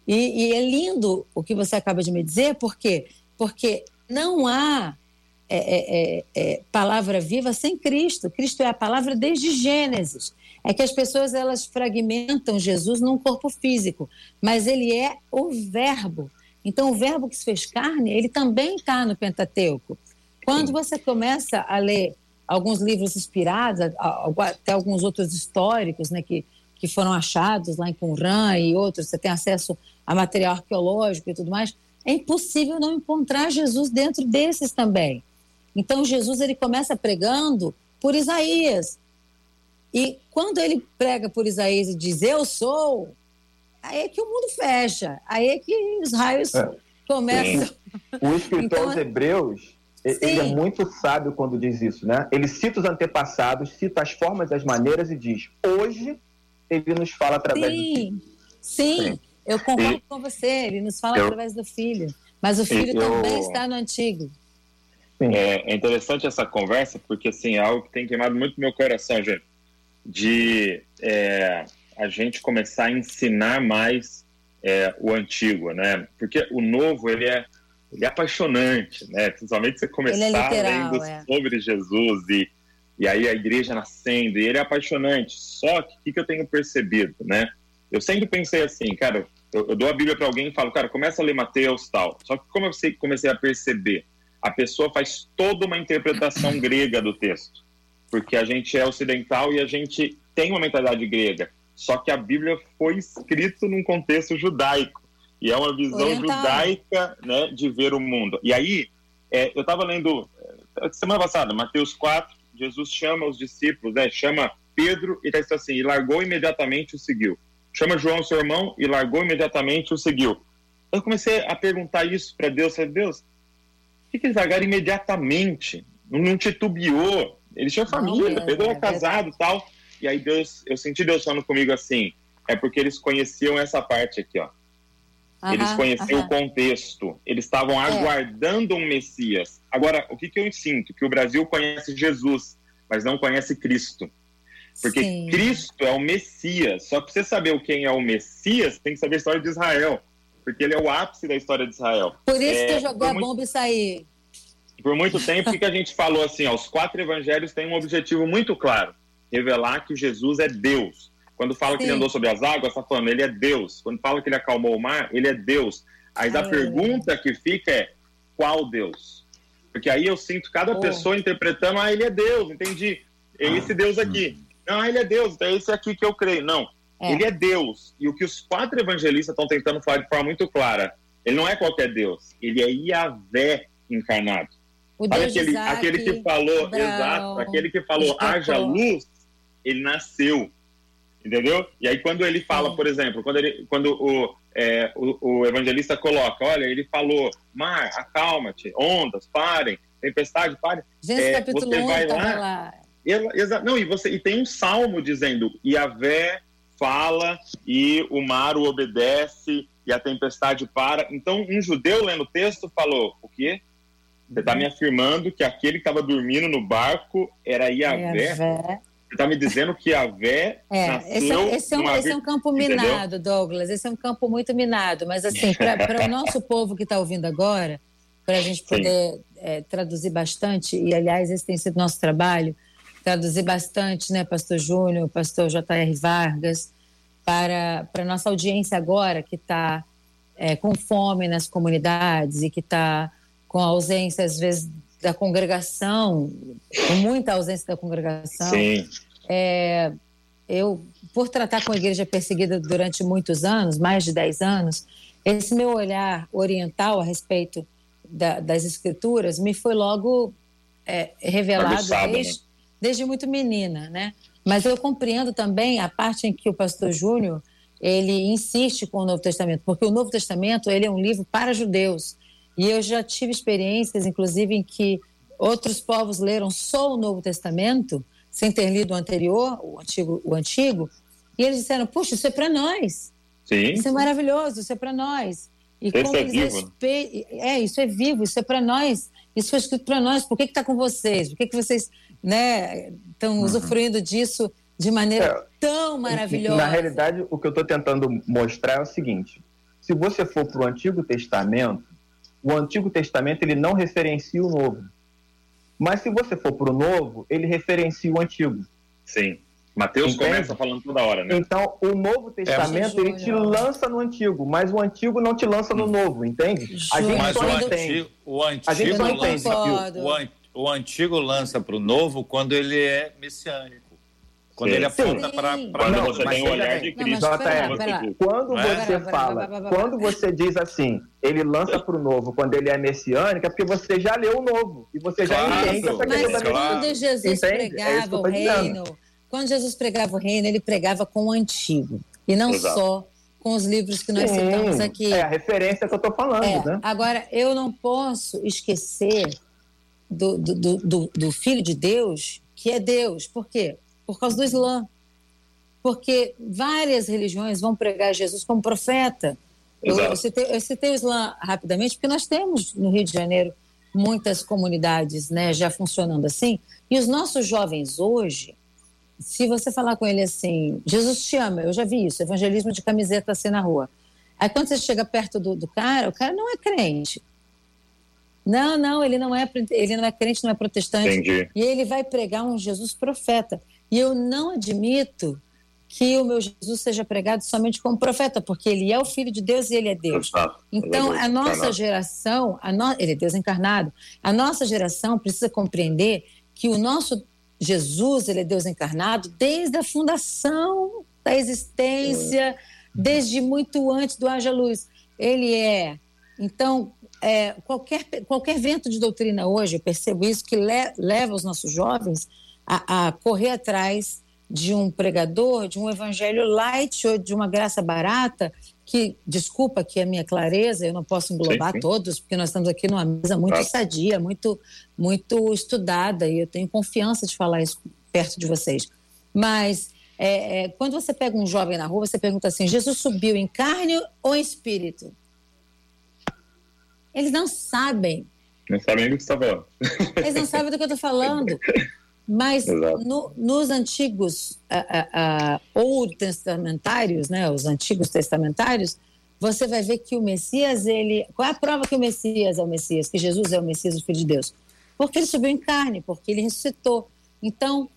E, e, é lindo o que você acaba de me dizer, por quê? Porque não há é, é, é, é, palavra viva sem Cristo. Cristo é a palavra desde Gênesis. É que as pessoas elas fragmentam Jesus num corpo físico, mas ele é o Verbo. Então, o Verbo que se fez carne, ele também está no Pentateuco. Quando você começa a ler alguns livros inspirados, até alguns outros históricos, né, que, que foram achados lá em Qumran e outros, você tem acesso a material arqueológico e tudo mais, é impossível não encontrar Jesus dentro desses também. Então Jesus ele começa pregando por Isaías. E quando ele prega por Isaías e diz eu sou, aí é que o mundo fecha, aí é que os raios é. começam. Sim. O escritor então, aos Hebreus Sim. Ele é muito sábio quando diz isso, né? Ele cita os antepassados, cita as formas e as maneiras e diz: hoje ele nos fala através Sim. do filho. Sim, Sim. eu concordo e... com você. Ele nos fala eu... através do filho. Mas o filho eu... também está no antigo. É, é, interessante essa conversa, porque assim, é algo que tem queimado muito meu coração, gente. De é, a gente começar a ensinar mais é, o antigo, né? Porque o novo, ele é ele é apaixonante, né? Principalmente você começar é literal, lendo é. sobre Jesus e, e aí a igreja nascendo, e ele é apaixonante. Só que o que, que eu tenho percebido, né? Eu sempre pensei assim, cara, eu, eu dou a Bíblia para alguém e falo, cara, começa a ler Mateus tal. Só que como eu comecei a perceber, a pessoa faz toda uma interpretação grega do texto, porque a gente é ocidental e a gente tem uma mentalidade grega. Só que a Bíblia foi escrita num contexto judaico. E é uma visão Oriental. judaica né, de ver o mundo. E aí, é, eu estava lendo, é, semana passada, Mateus 4, Jesus chama os discípulos, né, chama Pedro e está assim, e largou imediatamente o seguiu. Chama João, seu irmão, e largou imediatamente o seguiu. Eu comecei a perguntar isso para Deus, falei, Deus, por que, que eles largaram imediatamente? Não, não titubeou, eles tinham família, não, é, Pedro era é, casado e tal. E aí Deus, eu senti Deus falando comigo assim, é porque eles conheciam essa parte aqui, ó eles conheciam o contexto, eles estavam é. aguardando um Messias. Agora, o que, que eu sinto? Que o Brasil conhece Jesus, mas não conhece Cristo. Porque Sim. Cristo é o Messias. Só que você saber quem é o Messias, tem que saber a história de Israel. Porque ele é o ápice da história de Israel. Por isso é, que jogou a muito... bomba e saiu. Por muito tempo, o que a gente falou assim? Ó, os quatro evangelhos têm um objetivo muito claro: revelar que Jesus é Deus. Quando fala Sim. que ele andou sobre as águas, está falando, ele é Deus. Quando fala que ele acalmou o mar, ele é Deus. Aí a pergunta que fica é, qual Deus? Porque aí eu sinto cada oh. pessoa interpretando, ah, ele é Deus, entendi. É esse Deus aqui. Não, ele é Deus, então é esse aqui que eu creio. Não, É. Ele é Deus. E o que os quatro evangelistas estão tentando falar de forma muito clara, ele não é qualquer Deus, ele é Iavé encarnado. O Deus aquele, Isaac, aquele que falou, exato, aquele que falou, haja luz, ele nasceu. Entendeu? E aí, quando ele fala, por exemplo, quando, ele, quando o, é, o, o, evangelista coloca, olha, ele falou, mar, acalma-te, ondas, parem, tempestade, parem. Gênesis é, capítulo você 1, vai lá, lá. Exa, não, e, você, e tem um salmo dizendo, Yahvé fala e o mar o obedece e a tempestade para. Então, um judeu lendo o texto falou, o quê? Você está me afirmando que aquele que estava dormindo no barco era Yahvé? Você está me dizendo que a Vé é, nasceu esse, é, esse, é um, esse é um campo minado, Entendeu? Douglas. Esse é um campo muito minado. Mas, assim, para o nosso povo que está ouvindo agora, para a gente poder é, traduzir bastante, e, aliás, esse tem sido nosso trabalho, traduzir bastante, né, Pastor Júnior, Pastor J.R. Vargas, para a nossa audiência agora, que está é, com fome nas comunidades e que está com ausência, às vezes, da congregação, com muita ausência da congregação. Sim. É, eu, por tratar com a igreja perseguida durante muitos anos, mais de 10 anos, esse meu olhar oriental a respeito da, das escrituras me foi logo é, revelado desde, né? desde muito menina, né? Mas eu compreendo também a parte em que o pastor Júnior ele insiste com o Novo Testamento, porque o Novo Testamento ele é um livro para judeus e eu já tive experiências, inclusive, em que outros povos leram só o Novo Testamento, sem ter lido o anterior, o antigo, o antigo e eles disseram: Puxa, isso é para nós. Sim. Isso é maravilhoso, isso é para nós. E isso é vivo. Respe... É, isso é vivo, isso é para nós. Isso foi escrito para nós. Por que está com vocês? Por que, que vocês né, estão uhum. usufruindo disso de maneira é, tão maravilhosa? Na realidade, o que eu estou tentando mostrar é o seguinte: se você for para o Antigo Testamento, o Antigo Testamento ele não referencia o Novo. Mas se você for para o Novo, ele referencia o Antigo. Sim. Mateus Entende? começa falando toda hora, né? Então, o Novo Testamento, é, ele te lança no Antigo, mas o Antigo não te lança no Novo, entende? A gente mas só o entende. Antigo, o antigo a gente entende. O, o Antigo lança para o Novo quando ele é messiânico. Quando ele aponta para. Quando você tem o olhar de Cristo. Quando você fala, quando você diz assim, ele lança para o novo quando ele é messiânico, é porque você já leu o novo. E você já claro, entende essa questão da Quando Jesus entende? É pregava é o reino, quando Jesus pregava o reino, ele pregava com o antigo. E não Exato. só com os livros que nós Sim, citamos aqui. É a referência que eu estou falando, é, né? Agora, eu não posso esquecer do, do, do, do Filho de Deus, que é Deus. Por quê? Por causa do Islã. Porque várias religiões vão pregar Jesus como profeta. Eu, eu, citei, eu, citei, o Islã rapidamente, porque nós temos no Rio de Janeiro muitas comunidades né, já funcionando assim. E os nossos jovens hoje, se você falar com ele assim, Jesus te ama, eu já vi isso, evangelismo de camiseta assim na rua. Aí quando você chega perto do, do cara, o cara não é crente. Não, não, ele não é, ele não é crente, não é protestante. Entendi. E ele vai pregar um Jesus profeta. E eu não admito que o meu Jesus seja pregado somente como profeta, porque ele é o Filho de Deus e ele é Deus. Então, a nossa geração, a no... ele é Deus encarnado, a nossa geração precisa compreender que o nosso Jesus, ele é Deus encarnado desde a fundação da existência, desde muito antes do haja luz. Ele é. Então, é, qualquer, qualquer vento de doutrina hoje, eu percebo isso, que le, leva os nossos jovens a, a correr atrás de um pregador, de um evangelho light ou de uma graça barata, que, desculpa que a minha clareza, eu não posso englobar sim, sim. todos, porque nós estamos aqui numa mesa muito claro. sadia, muito, muito estudada, e eu tenho confiança de falar isso perto de vocês. Mas é, é, quando você pega um jovem na rua, você pergunta assim: Jesus subiu em carne ou em espírito? Eles não sabem. Não sabem do que você está falando. Eles não sabem do que eu estou falando. Mas no, nos antigos Old Testamentários, né, os antigos testamentários, você vai ver que o Messias, ele. Qual é a prova que o Messias é o Messias, que Jesus é o Messias, o Filho de Deus? Porque ele subiu em carne, porque ele ressuscitou. Então,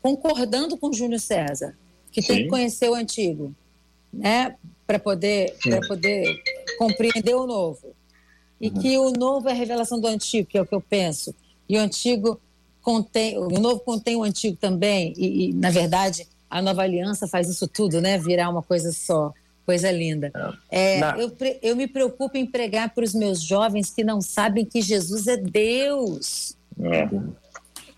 concordando com Júlio César, que Sim. tem que conhecer o antigo, né, para poder, poder compreender o novo. E uhum. que o novo é a revelação do antigo, que é o que eu penso. E o antigo contém, o novo contém o antigo também, e, e na verdade a nova aliança faz isso tudo, né? Virar uma coisa só. Coisa linda. É, eu, eu me preocupo em pregar para os meus jovens que não sabem que Jesus é Deus. É.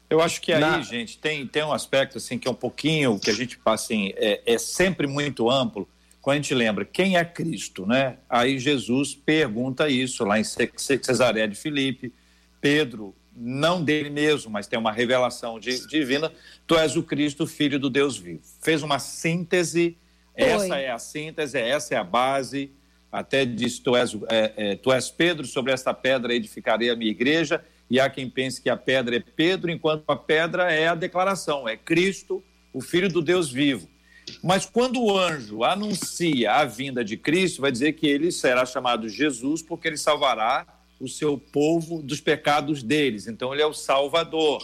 Eu acho que aí, Na... gente, tem, tem um aspecto assim que é um pouquinho que a gente assim, é, é sempre muito amplo. Quando a gente lembra quem é Cristo, né? Aí Jesus pergunta isso lá em Cesareia de Filipe. Pedro, não dele mesmo, mas tem uma revelação divina. Tu és o Cristo, filho do Deus vivo. Fez uma síntese essa é a síntese, essa é a base. Até diz: tu és, é, é, tu és Pedro, sobre esta pedra edificarei a minha igreja. E há quem pense que a pedra é Pedro, enquanto a pedra é a declaração, é Cristo, o Filho do Deus vivo. Mas quando o anjo anuncia a vinda de Cristo, vai dizer que ele será chamado Jesus, porque ele salvará o seu povo dos pecados deles. Então, ele é o Salvador.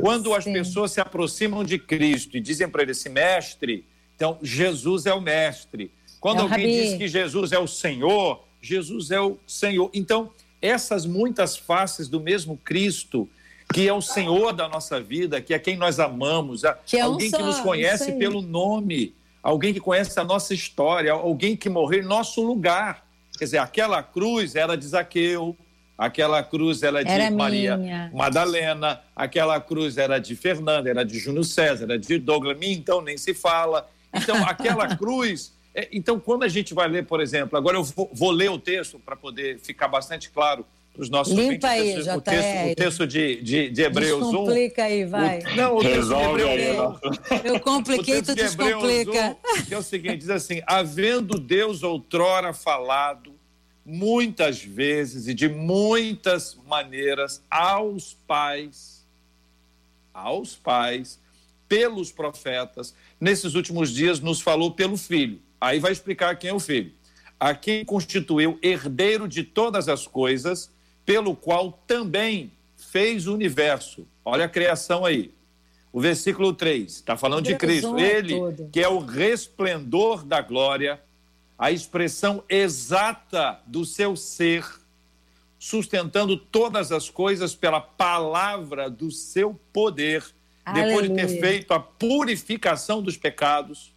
Quando as pessoas se aproximam de Cristo e dizem para ele, esse mestre, então, Jesus é o mestre. Quando é alguém Rabi. diz que Jesus é o Senhor, Jesus é o Senhor. Então, essas muitas faces do mesmo Cristo, que é o Senhor da nossa vida, que é quem nós amamos, que é alguém um que nos conhece pelo nome, alguém que conhece a nossa história, alguém que morreu em nosso lugar. Quer dizer, aquela cruz era de Zaqueu, aquela cruz era de era Maria minha. Madalena, aquela cruz era de Fernanda, era de Júnior César, era de Douglas, mim então nem se fala. Então, aquela cruz. É, então, quando a gente vai ler, por exemplo, agora eu vou, vou ler o texto para poder ficar bastante claro para os nossos Limpa ouvintes, aí, o, texto, o, texto, o texto de, de, de Hebreus Descomplica 1. aí, vai. O, não, o texto de Hebreus 1. Eu compliquei, tu descomplica. 1, que é o seguinte, diz assim, havendo Deus outrora falado muitas vezes e de muitas maneiras aos pais, aos pais, pelos profetas, nesses últimos dias nos falou pelo Filho. Aí vai explicar quem é o Filho. A quem constituiu herdeiro de todas as coisas, pelo qual também fez o universo. Olha a criação aí. O versículo 3 está falando de Cristo. Ele, que é o resplendor da glória, a expressão exata do seu ser, sustentando todas as coisas pela palavra do seu poder depois de ter feito a purificação dos pecados,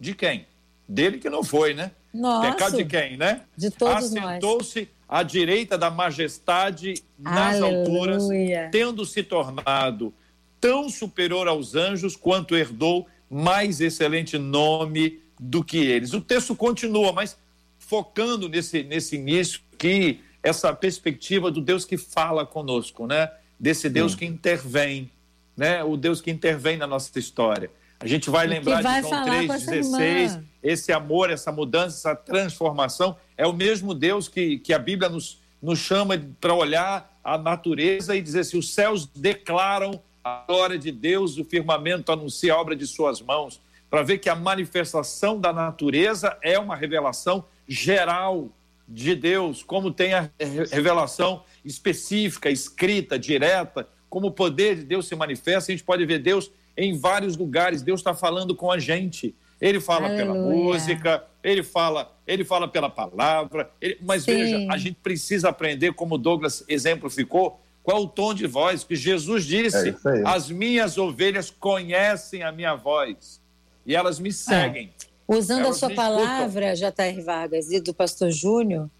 de quem? Dele que não foi, né? Nossa. Pecado de quem, né? De todos Assentou-se à direita da majestade nas Aleluia. alturas, tendo se tornado tão superior aos anjos quanto herdou mais excelente nome do que eles. O texto continua, mas focando nesse, nesse início que essa perspectiva do Deus que fala conosco, né? Desse Deus Sim. que intervém, né? O Deus que intervém na nossa história. A gente vai lembrar vai de João 3,16, esse amor, essa mudança, essa transformação, é o mesmo Deus que, que a Bíblia nos, nos chama para olhar a natureza e dizer assim: os céus declaram a glória de Deus, o firmamento anuncia a obra de suas mãos, para ver que a manifestação da natureza é uma revelação geral de Deus, como tem a revelação específica, escrita, direta, como o poder de Deus se manifesta, a gente pode ver Deus em vários lugares. Deus está falando com a gente. Ele fala Aleluia. pela música, ele fala, ele fala pela palavra. Ele... Mas Sim. veja, a gente precisa aprender, como Douglas exemplificou, qual o tom de voz que Jesus disse: é As minhas ovelhas conhecem a minha voz e elas me seguem. É. Usando elas a sua palavra, J.R. Vargas, e do pastor Júnior,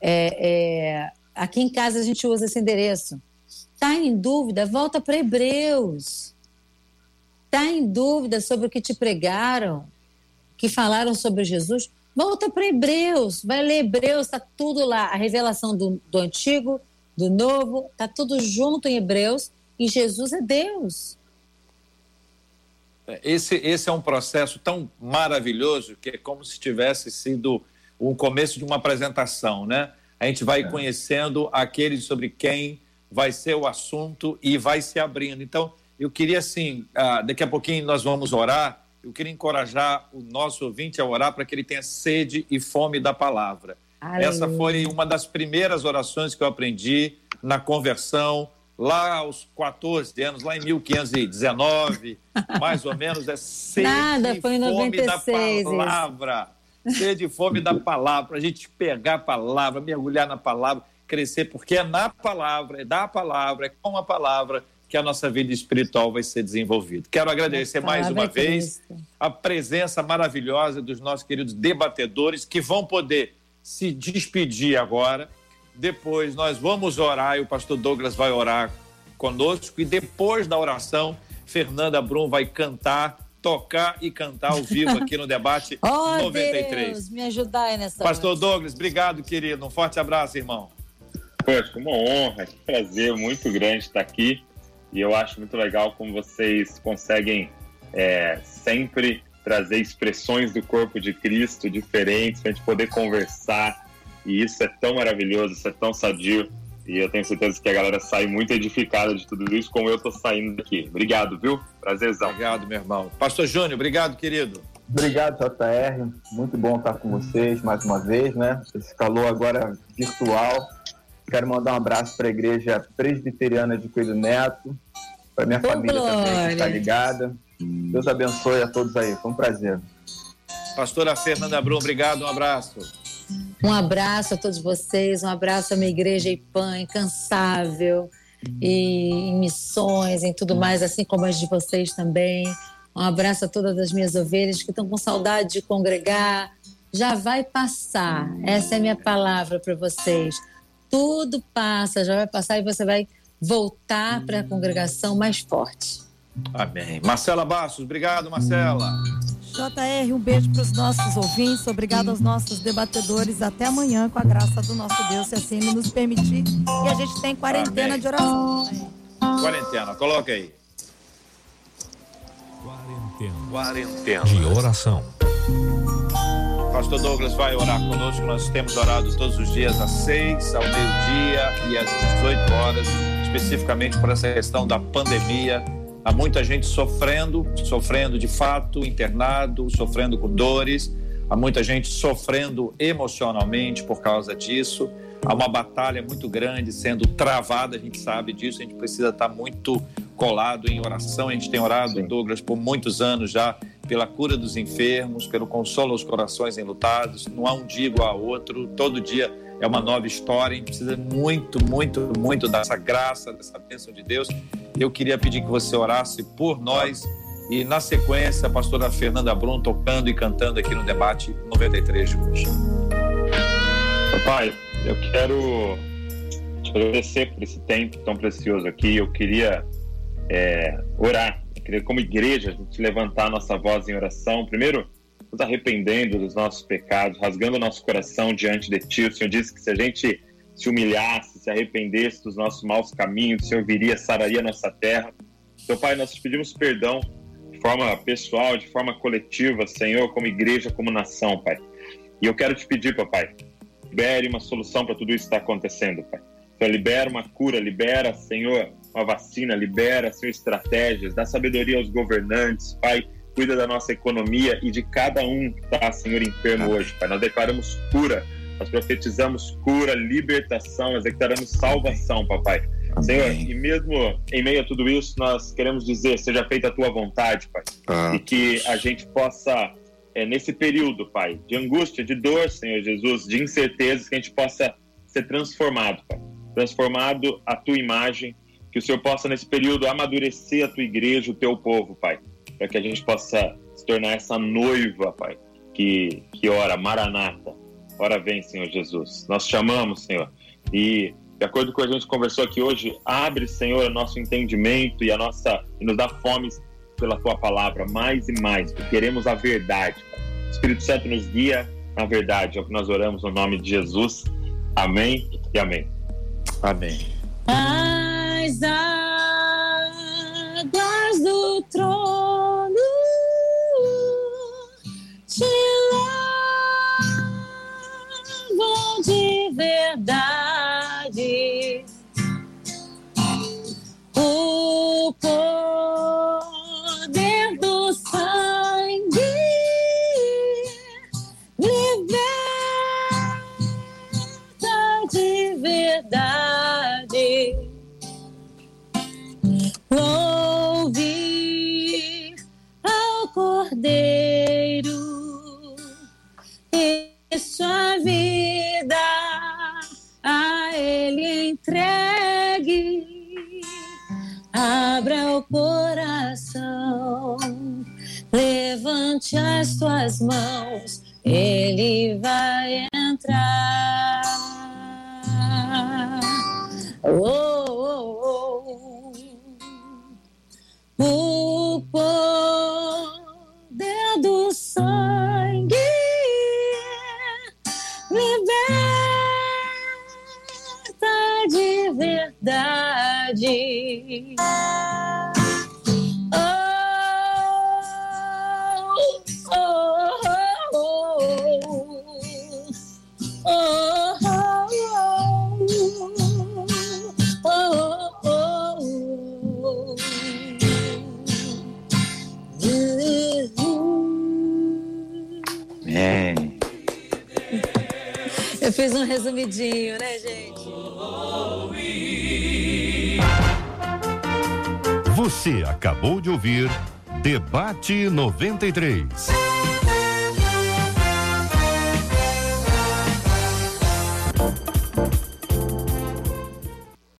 é, é, aqui em casa a gente usa esse endereço Está em dúvida? Volta para Hebreus. Está em dúvida sobre o que te pregaram, que falaram sobre Jesus? Volta para Hebreus. Vai ler Hebreus, está tudo lá. A revelação do, do Antigo, do Novo, está tudo junto em Hebreus. E Jesus é Deus. Esse, esse é um processo tão maravilhoso que é como se tivesse sido o começo de uma apresentação, né? A gente vai é. conhecendo aqueles sobre quem vai ser o assunto e vai se abrindo. Então, eu queria, assim, uh, daqui a pouquinho nós vamos orar. Eu queria encorajar o nosso ouvinte a orar para que ele tenha sede e fome da palavra. Aleluia. Essa foi uma das primeiras orações que eu aprendi na conversão, lá aos 14 anos, lá em 1519, mais ou menos, é sede Nada, foi em 96, da palavra. Sede fome da palavra, para a gente pegar a palavra, mergulhar na palavra crescer, porque é na palavra, é da palavra, é com a palavra que a nossa vida espiritual vai ser desenvolvida. Quero agradecer mais uma vez a presença maravilhosa dos nossos queridos debatedores que vão poder se despedir agora. Depois nós vamos orar e o pastor Douglas vai orar conosco e depois da oração, Fernanda Brum vai cantar tocar e cantar ao vivo aqui no debate oh, 93. Deus, me ajudar aí nessa Pastor Douglas, obrigado, querido. Um forte abraço, irmão. Poxa, uma honra, que prazer muito grande estar aqui. E eu acho muito legal como vocês conseguem é, sempre trazer expressões do corpo de Cristo diferentes para a gente poder conversar. E isso é tão maravilhoso, isso é tão sadio. E eu tenho certeza que a galera sai muito edificada de tudo isso, como eu estou saindo daqui. Obrigado, viu? Prazerzão. Obrigado, meu irmão. Pastor Júnior, obrigado, querido. Obrigado, JR. Muito bom estar com vocês mais uma vez, né? Esse calor agora virtual. Quero mandar um abraço para a Igreja Presbiteriana de Coelho Neto, para minha família glória. também que está ligada. Deus abençoe a todos aí. Foi um prazer. Pastora Fernanda Brum, obrigado, um abraço. Um abraço a todos vocês, um abraço à minha igreja IPAN, incansável, e em missões, em tudo mais, assim como as de vocês também. Um abraço a todas as minhas ovelhas que estão com saudade de congregar. Já vai passar, essa é a minha palavra para vocês. Tudo passa, já vai passar e você vai voltar para a congregação mais forte. Amém. Marcela Bastos, obrigado, Marcela. JR, um beijo para os nossos ouvintes, obrigado aos nossos debatedores. Até amanhã, com a graça do nosso Deus, se assim nos permitir. E a gente tem quarentena Amém. de oração. Quarentena, coloca aí. Quarentena. Quarentena. De oração. Pastor Douglas vai orar conosco. Nós temos orado todos os dias às seis, ao meio-dia e às 18 horas, especificamente por essa questão da pandemia Há muita gente sofrendo, sofrendo de fato, internado, sofrendo com dores. Há muita gente sofrendo emocionalmente por causa disso. Há uma batalha muito grande sendo travada, a gente sabe disso. A gente precisa estar muito colado em oração. A gente tem orado, Sim. Douglas, por muitos anos já pela cura dos enfermos, pelo consolo aos corações enlutados. Não há um dia igual a outro. Todo dia é uma nova história. A gente precisa muito, muito, muito dessa graça, dessa bênção de Deus. Eu queria pedir que você orasse por nós e, na sequência, a pastora Fernanda Brum tocando e cantando aqui no debate 93 de hoje. Pai, eu quero te agradecer por esse tempo tão precioso aqui. Eu queria é, orar, eu queria, como igreja, a gente levantar a nossa voz em oração. Primeiro, nos arrependendo dos nossos pecados, rasgando o nosso coração diante de Ti. O Senhor disse que se a gente se humilhasse, se arrependesse dos nossos maus caminhos, o Senhor viria, sararia a nossa terra. Então, Pai, nós te pedimos perdão de forma pessoal, de forma coletiva, Senhor, como igreja, como nação, Pai. E eu quero te pedir, Papai, libere uma solução para tudo isso que está acontecendo, Pai. Então, libera uma cura, libera, Senhor, uma vacina, libera, Senhor, estratégias, dá sabedoria aos governantes, Pai cuida da nossa economia e de cada um que está, Senhor, enfermo hoje, Pai. Nós declaramos cura, nós profetizamos cura, libertação, declaramos salvação, Papai. Amém. Senhor, e mesmo em meio a tudo isso, nós queremos dizer: seja feita a tua vontade, Pai. Ah. E que a gente possa, é, nesse período, Pai, de angústia, de dor, Senhor Jesus, de incertezas, que a gente possa ser transformado, Pai. Transformado a tua imagem, que o Senhor possa, nesse período, amadurecer a tua igreja, o teu povo, Pai para que a gente possa se tornar essa noiva, Pai, que, que ora, Maranata. Ora vem, Senhor Jesus. Nós chamamos, Senhor, e de acordo com o que a gente conversou aqui hoje, abre, Senhor, o nosso entendimento e a nossa e nos dá fome pela tua palavra mais e mais. Porque queremos a verdade. O Espírito Santo nos guia na verdade. É o que nós oramos no nome de Jesus. Amém e amém. Amém. As águas do trono de 93.